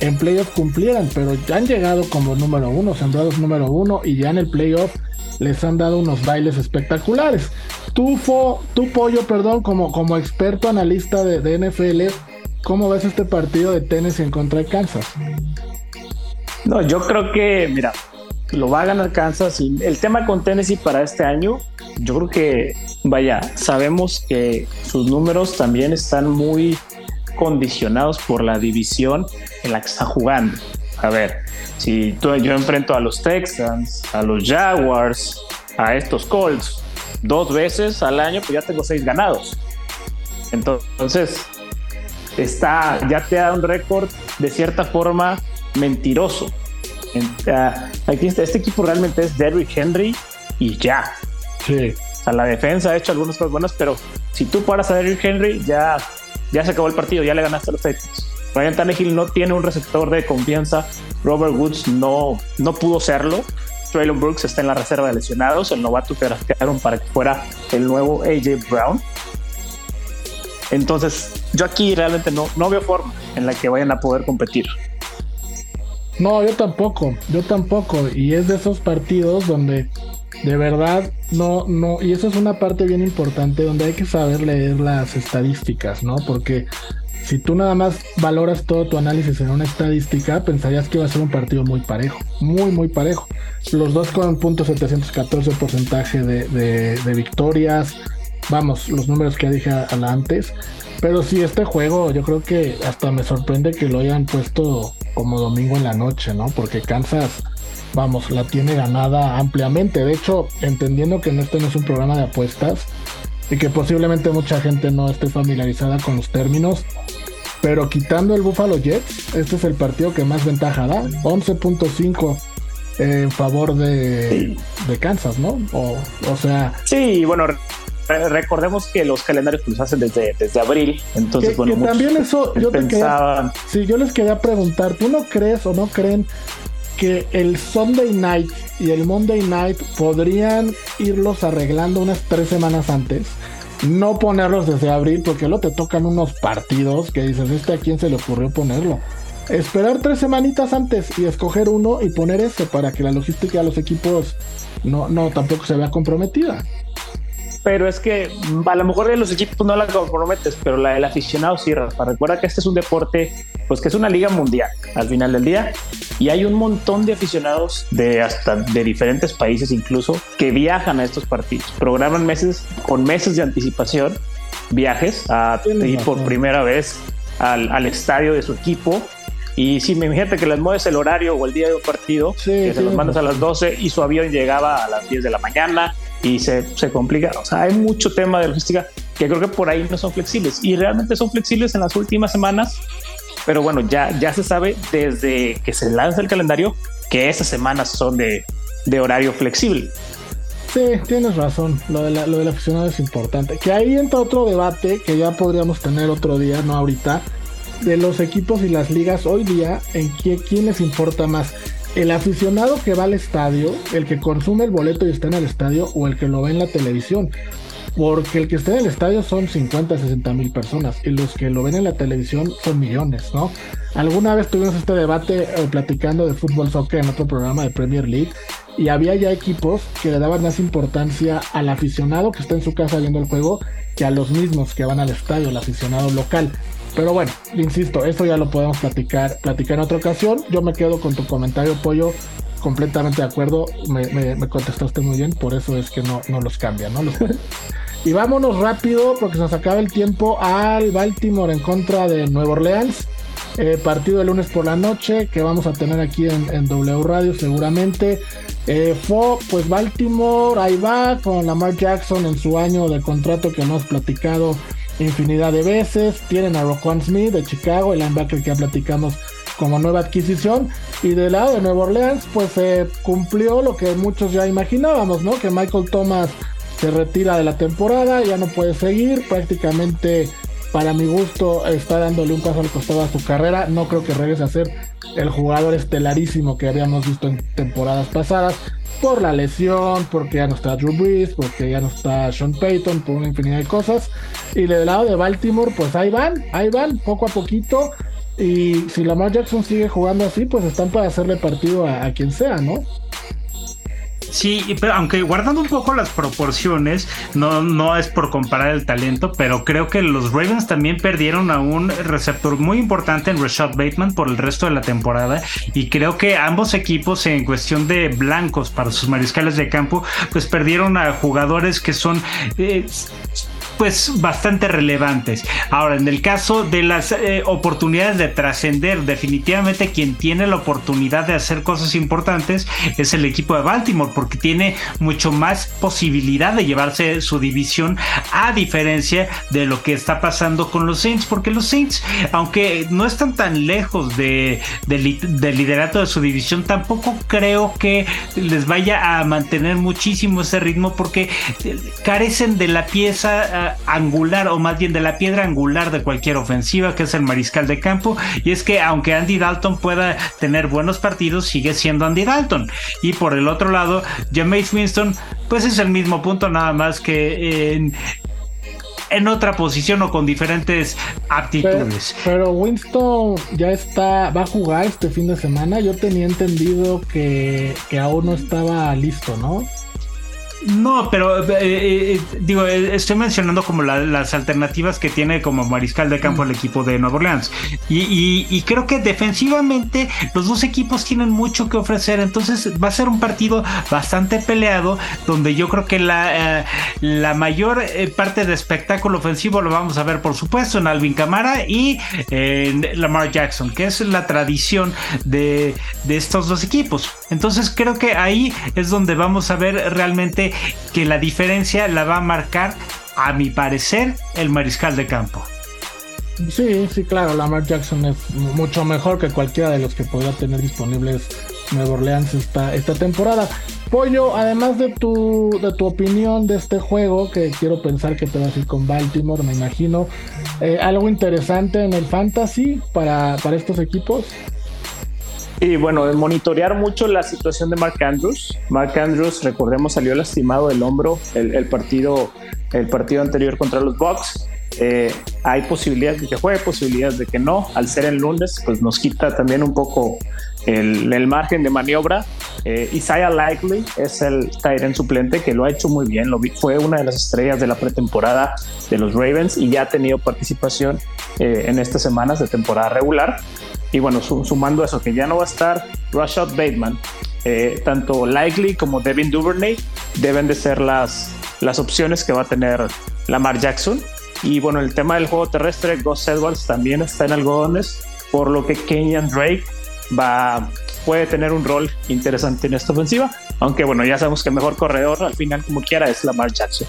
en playoffs cumplieran, pero ya han llegado como número uno, sembrados número uno, y ya en el playoff les han dado unos bailes espectaculares. Tú, tu pollo, perdón, como, como experto analista de, NFL, ¿cómo ves este partido de Tennessee en contra de Kansas? No, yo creo que, mira, lo va a ganar Kansas. Y el tema con Tennessee para este año, yo creo que, vaya, sabemos que sus números también están muy condicionados por la división en la que está jugando. A ver, si tú, yo enfrento a los Texans, a los Jaguars, a estos Colts dos veces al año, pues ya tengo seis ganados. Entonces, está, ya te da un récord de cierta forma mentiroso. Aquí este equipo realmente es Derrick Henry y ya. Sí. O sea, la defensa ha hecho algunas cosas buenas, pero si tú paras a Derrick Henry, ya, ya se acabó el partido, ya le ganaste a los Titans. Ryan Tannehill no tiene un receptor de confianza. Robert Woods no, no pudo serlo. Traylon Brooks está en la reserva de lesionados. El novato que draftearon para que fuera el nuevo AJ Brown. Entonces, yo aquí realmente no, no veo forma en la que vayan a poder competir. No, yo tampoco, yo tampoco. Y es de esos partidos donde de verdad no, no, y eso es una parte bien importante donde hay que saber leer las estadísticas, ¿no? Porque si tú nada más valoras todo tu análisis en una estadística, pensarías que va a ser un partido muy parejo, muy, muy parejo. Los dos con .714 porcentaje de, de, victorias, vamos, los números que dije antes. Pero sí, este juego yo creo que hasta me sorprende que lo hayan puesto como domingo en la noche, ¿no? Porque Kansas, vamos, la tiene ganada ampliamente. De hecho, entendiendo que no este no es un programa de apuestas, y que posiblemente mucha gente no esté familiarizada con los términos. Pero quitando el Buffalo Jets, este es el partido que más ventaja da. 11.5 en favor de, de Kansas, ¿no? O, o sea... Sí, bueno, recordemos que los calendarios los hacen desde, desde abril. Entonces, bueno, también eso yo te quería, sí, yo les quería preguntar, ¿tú no crees o no creen que el Sunday night y el Monday night podrían irlos arreglando unas tres semanas antes. No ponerlos desde abril porque luego te tocan unos partidos que dices, este a quién se le ocurrió ponerlo. Esperar tres semanitas antes y escoger uno y poner ese para que la logística de los equipos no, no tampoco se vea comprometida pero es que a lo mejor de los equipos no la comprometes, pero la del aficionado sí, Rafa. Recuerda que este es un deporte, pues que es una liga mundial al final del día y hay un montón de aficionados de hasta de diferentes países incluso que viajan a estos partidos, programan meses con meses de anticipación viajes a ir por primera vez al, al estadio de su equipo. Y si me imagínate que les mueves el horario o el día de un partido, que se los mandas a las 12 y su avión llegaba a las 10 de la mañana y se, se complica. O sea, hay mucho tema de logística que creo que por ahí no son flexibles y realmente son flexibles en las últimas semanas. Pero bueno, ya, ya se sabe desde que se lanza el calendario que esas semanas son de, de horario flexible. Sí, tienes razón. Lo, de la, lo del aficionado es importante. Que ahí entra otro debate que ya podríamos tener otro día, no ahorita, de los equipos y las ligas hoy día, en qué, quién les importa más. El aficionado que va al estadio, el que consume el boleto y está en el estadio, o el que lo ve en la televisión. Porque el que está en el estadio son 50, 60 mil personas y los que lo ven en la televisión son millones, ¿no? Alguna vez tuvimos este debate eh, platicando de fútbol soccer en otro programa de Premier League y había ya equipos que le daban más importancia al aficionado que está en su casa viendo el juego que a los mismos que van al estadio, el aficionado local. Pero bueno, insisto, eso ya lo podemos platicar, platicar en otra ocasión. Yo me quedo con tu comentario, Pollo, completamente de acuerdo. Me, contestaste muy bien, por eso es que no, no los cambian, ¿no? y vámonos rápido, porque se nos acaba el tiempo, al Baltimore en contra de Nueva Orleans. Eh, partido el lunes por la noche que vamos a tener aquí en, W Radio seguramente. Eh, fue pues Baltimore, ahí va con Lamar Jackson en su año de contrato que hemos platicado infinidad de veces. Tienen a Roquan Smith de Chicago, el linebacker que ya platicamos como nueva adquisición. Y del lado de Nueva Orleans, pues se cumplió lo que muchos ya imaginábamos, ¿no? Que Michael Thomas se retira de la temporada, ya no puede seguir, prácticamente para mi gusto está dándole un paso al costado a su carrera. No creo que regrese a ser el jugador estelarísimo que habíamos visto en temporadas pasadas. Por la lesión, porque ya no está Drew Brees, porque ya no está Sean Payton, por una infinidad de cosas. Y del lado de Baltimore, pues ahí van, ahí van, poco a poquito. Y si Lamar Jackson sigue jugando así, pues están para hacerle partido a quien sea, ¿no? Sí, pero aunque guardando un poco las proporciones, no, no es por comparar el talento, pero creo que los Ravens también perdieron a un receptor muy importante en Rashad Bateman por el resto de la temporada y creo que ambos equipos en cuestión de blancos para sus mariscales de campo, pues perdieron a jugadores que son... Eh, pues bastante relevantes. Ahora, en el caso de las eh, oportunidades de trascender, definitivamente quien tiene la oportunidad de hacer cosas importantes es el equipo de Baltimore, porque tiene mucho más posibilidad de llevarse su división, a diferencia de lo que está pasando con los Saints, porque los Saints, aunque no están tan lejos de, del liderato de su división, tampoco creo que les vaya a mantener muchísimo ese ritmo, porque eh, carecen de la pieza angular o más bien de la piedra angular de cualquier ofensiva que es el mariscal de campo y es que aunque Andy Dalton pueda tener buenos partidos sigue siendo Andy Dalton y por el otro lado Jameis Winston pues es el mismo punto nada más que en, en otra posición o con diferentes aptitudes. Pero, Winston ya está, va a jugar este fin de semana. Yo tenía entendido que, que aún no estaba listo, ¿no? No, pero eh, eh, eh, digo, estoy mencionando como las alternativas que tiene como mariscal de campo el equipo de Nueva Orleans. Y, creo que defensivamente los dos equipos tienen mucho que ofrecer. Entonces va a ser un partido bastante peleado donde yo creo que la, la mayor parte de espectáculo ofensivo lo vamos a ver, por supuesto, en Alvin Camara y en Lamar Jackson, que es la tradición de, de estos dos equipos. Entonces creo que ahí es donde vamos a ver realmente que la diferencia la va a marcar, a mi parecer, el mariscal de campo. Sí, sí, claro, Lamar Jackson es mucho mejor que cualquiera de los que podría tener disponibles Nueva Orleans esta, esta temporada. Pollo, además de tu, de tu opinión de este juego, que quiero pensar que te vas a ir con Baltimore, me imagino, eh, algo interesante en el fantasy para, para estos equipos. Y bueno, monitorear mucho la situación de Mark Andrews. Mark Andrews, recordemos, salió lastimado del hombro el, partido, el partido anterior contra los Bucks. Eh, hay posibilidades de que juegue, posibilidades de que no. Al ser el lunes, pues nos quita también un poco el, margen de maniobra. Eh, Isaiah Likely es el Tyrant suplente que lo ha hecho muy bien. Lo fue una de las estrellas de la pretemporada de los Ravens y ya ha tenido participación eh, en estas semanas de temporada regular. Y bueno, sumando eso, que ya no va a estar Rashad Bateman, eh, tanto Likely como Devin Duvernay deben de ser las, las opciones que va a tener Lamar Jackson. Y bueno, el tema del juego terrestre, Gus Edwards también está en algodones. por lo que Kenyan Drake va, puede tener un rol interesante en esta ofensiva, aunque bueno, ya sabemos que el mejor corredor al final como quiera es Lamar Jackson.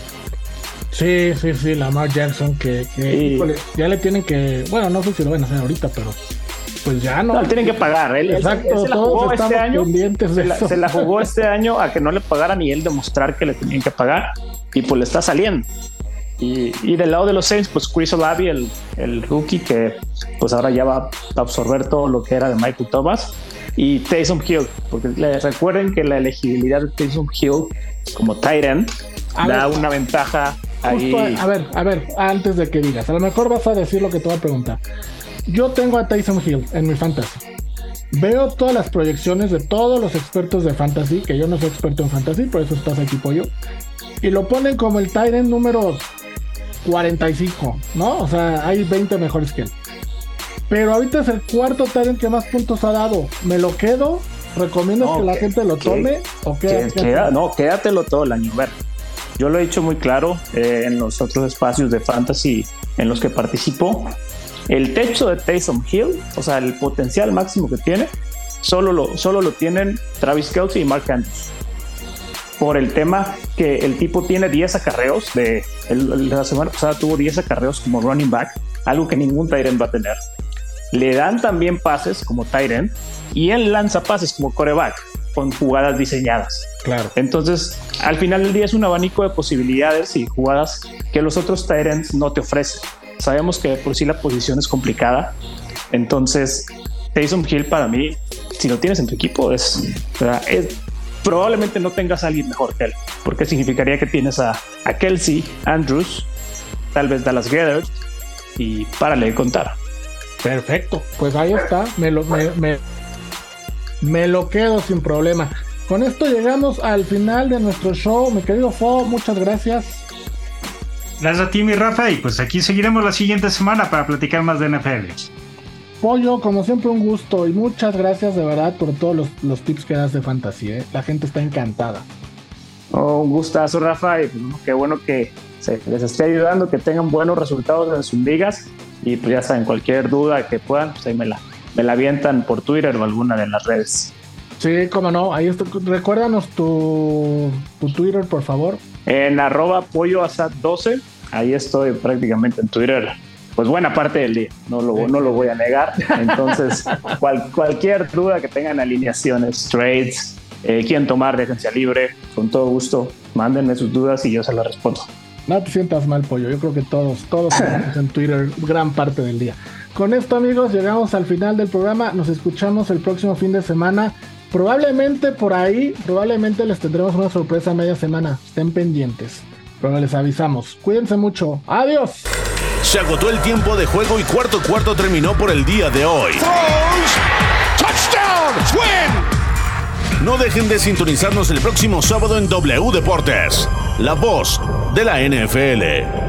Sí, sí, sí, Lamar Jackson, que, ya le tienen que, bueno, no sé si lo van a hacer ahorita, pero pues ya no. tienen que pagar. Él, Exacto, se la jugó este año. Se la, jugó este año a que no le pagaran y él demostrar que le tenían que pagar. Y pues le está saliendo. Y, del lado de los Saints, pues Chris Olavi, el, el, rookie, que pues ahora ya va a absorber todo lo que era de Michael Thomas. Y Taysom Hill, porque recuerden que la elegibilidad de Taysom Hill como tight end da una ventaja ahí. a ver, a ver, antes de que digas, a lo mejor vas a decir lo que te voy a preguntar. Yo tengo a Tyson Hill en mi fantasy. Veo todas las proyecciones de todos los expertos de fantasy, que yo no soy experto en fantasy, por eso estás aquí pollo. Y lo ponen como el Tyrant número 45, ¿no? O sea, hay 20 mejores que él. Pero ahorita es el cuarto Tyrant que más puntos ha dado. ¿Me lo quedo? ¿Recomiendas que la gente lo tome? ¿O qué, no, quédatelo todo el año. Ver, yo lo he dicho muy claro eh, en los otros espacios de fantasy en los que participo. El techo de Taysom Hill, o sea, el potencial máximo que tiene, solo lo, solo lo tienen Travis Kelsey y Mark Andrews. Por el tema que el tipo tiene 10 acarreos, de, la semana pasada tuvo 10 acarreos como running back, algo que ningún Tyrant va a tener. Le dan también pases como Tyrant y él lanza pases como coreback con jugadas diseñadas. Claro. Entonces, al final del día es un abanico de posibilidades y jugadas que los otros Tyrants no te ofrecen. Sabemos que por sí la posición es complicada. Entonces, Taysom Hill para mí, si lo tienes en tu equipo, es, probablemente no tengas a alguien mejor que él, porque significaría que tienes a, Kelsey, Andrews, tal vez Dallas Gether y párale de contar. Perfecto, pues ahí está, me lo, me, me lo quedo sin problema. Con esto llegamos al final de nuestro show. Mi querido Fo, muchas gracias. Gracias a ti, mi Rafa, y pues aquí seguiremos la siguiente semana para platicar más de NFL. Pollo, como siempre, un gusto y muchas gracias de verdad por todos los, tips que das de fantasía. ¿eh? La gente está encantada. Oh, un gustazo, Rafa, y pues, qué bueno que se les esté ayudando, que tengan buenos resultados en sus ligas. Y pues ya saben, cualquier duda que puedan, pues ahí me la, me la avientan por Twitter o alguna de las redes. Sí, cómo no. Ahí está. Recuérdanos tu, tu Twitter, por favor. En arroba polloasad 12, ahí estoy prácticamente en Twitter. Pues buena parte del día, no lo, no lo voy a negar. Entonces, cualquier duda que tengan alineaciones, trades, eh, tomar defensa libre, con todo gusto, mándenme sus dudas y yo se las respondo. No te sientas mal, pollo. Yo creo que todos, todos en Twitter gran parte del día. Con esto, amigos, llegamos al final del programa. Nos escuchamos el próximo fin de semana. Probablemente por ahí, probablemente les tendremos una sorpresa a media semana. Estén pendientes. Pero les avisamos. Cuídense mucho. Adiós. Se agotó el tiempo de juego y cuarto cuarto terminó por el día de hoy. No dejen de sintonizarnos el próximo sábado en W Deportes, la voz de la NFL.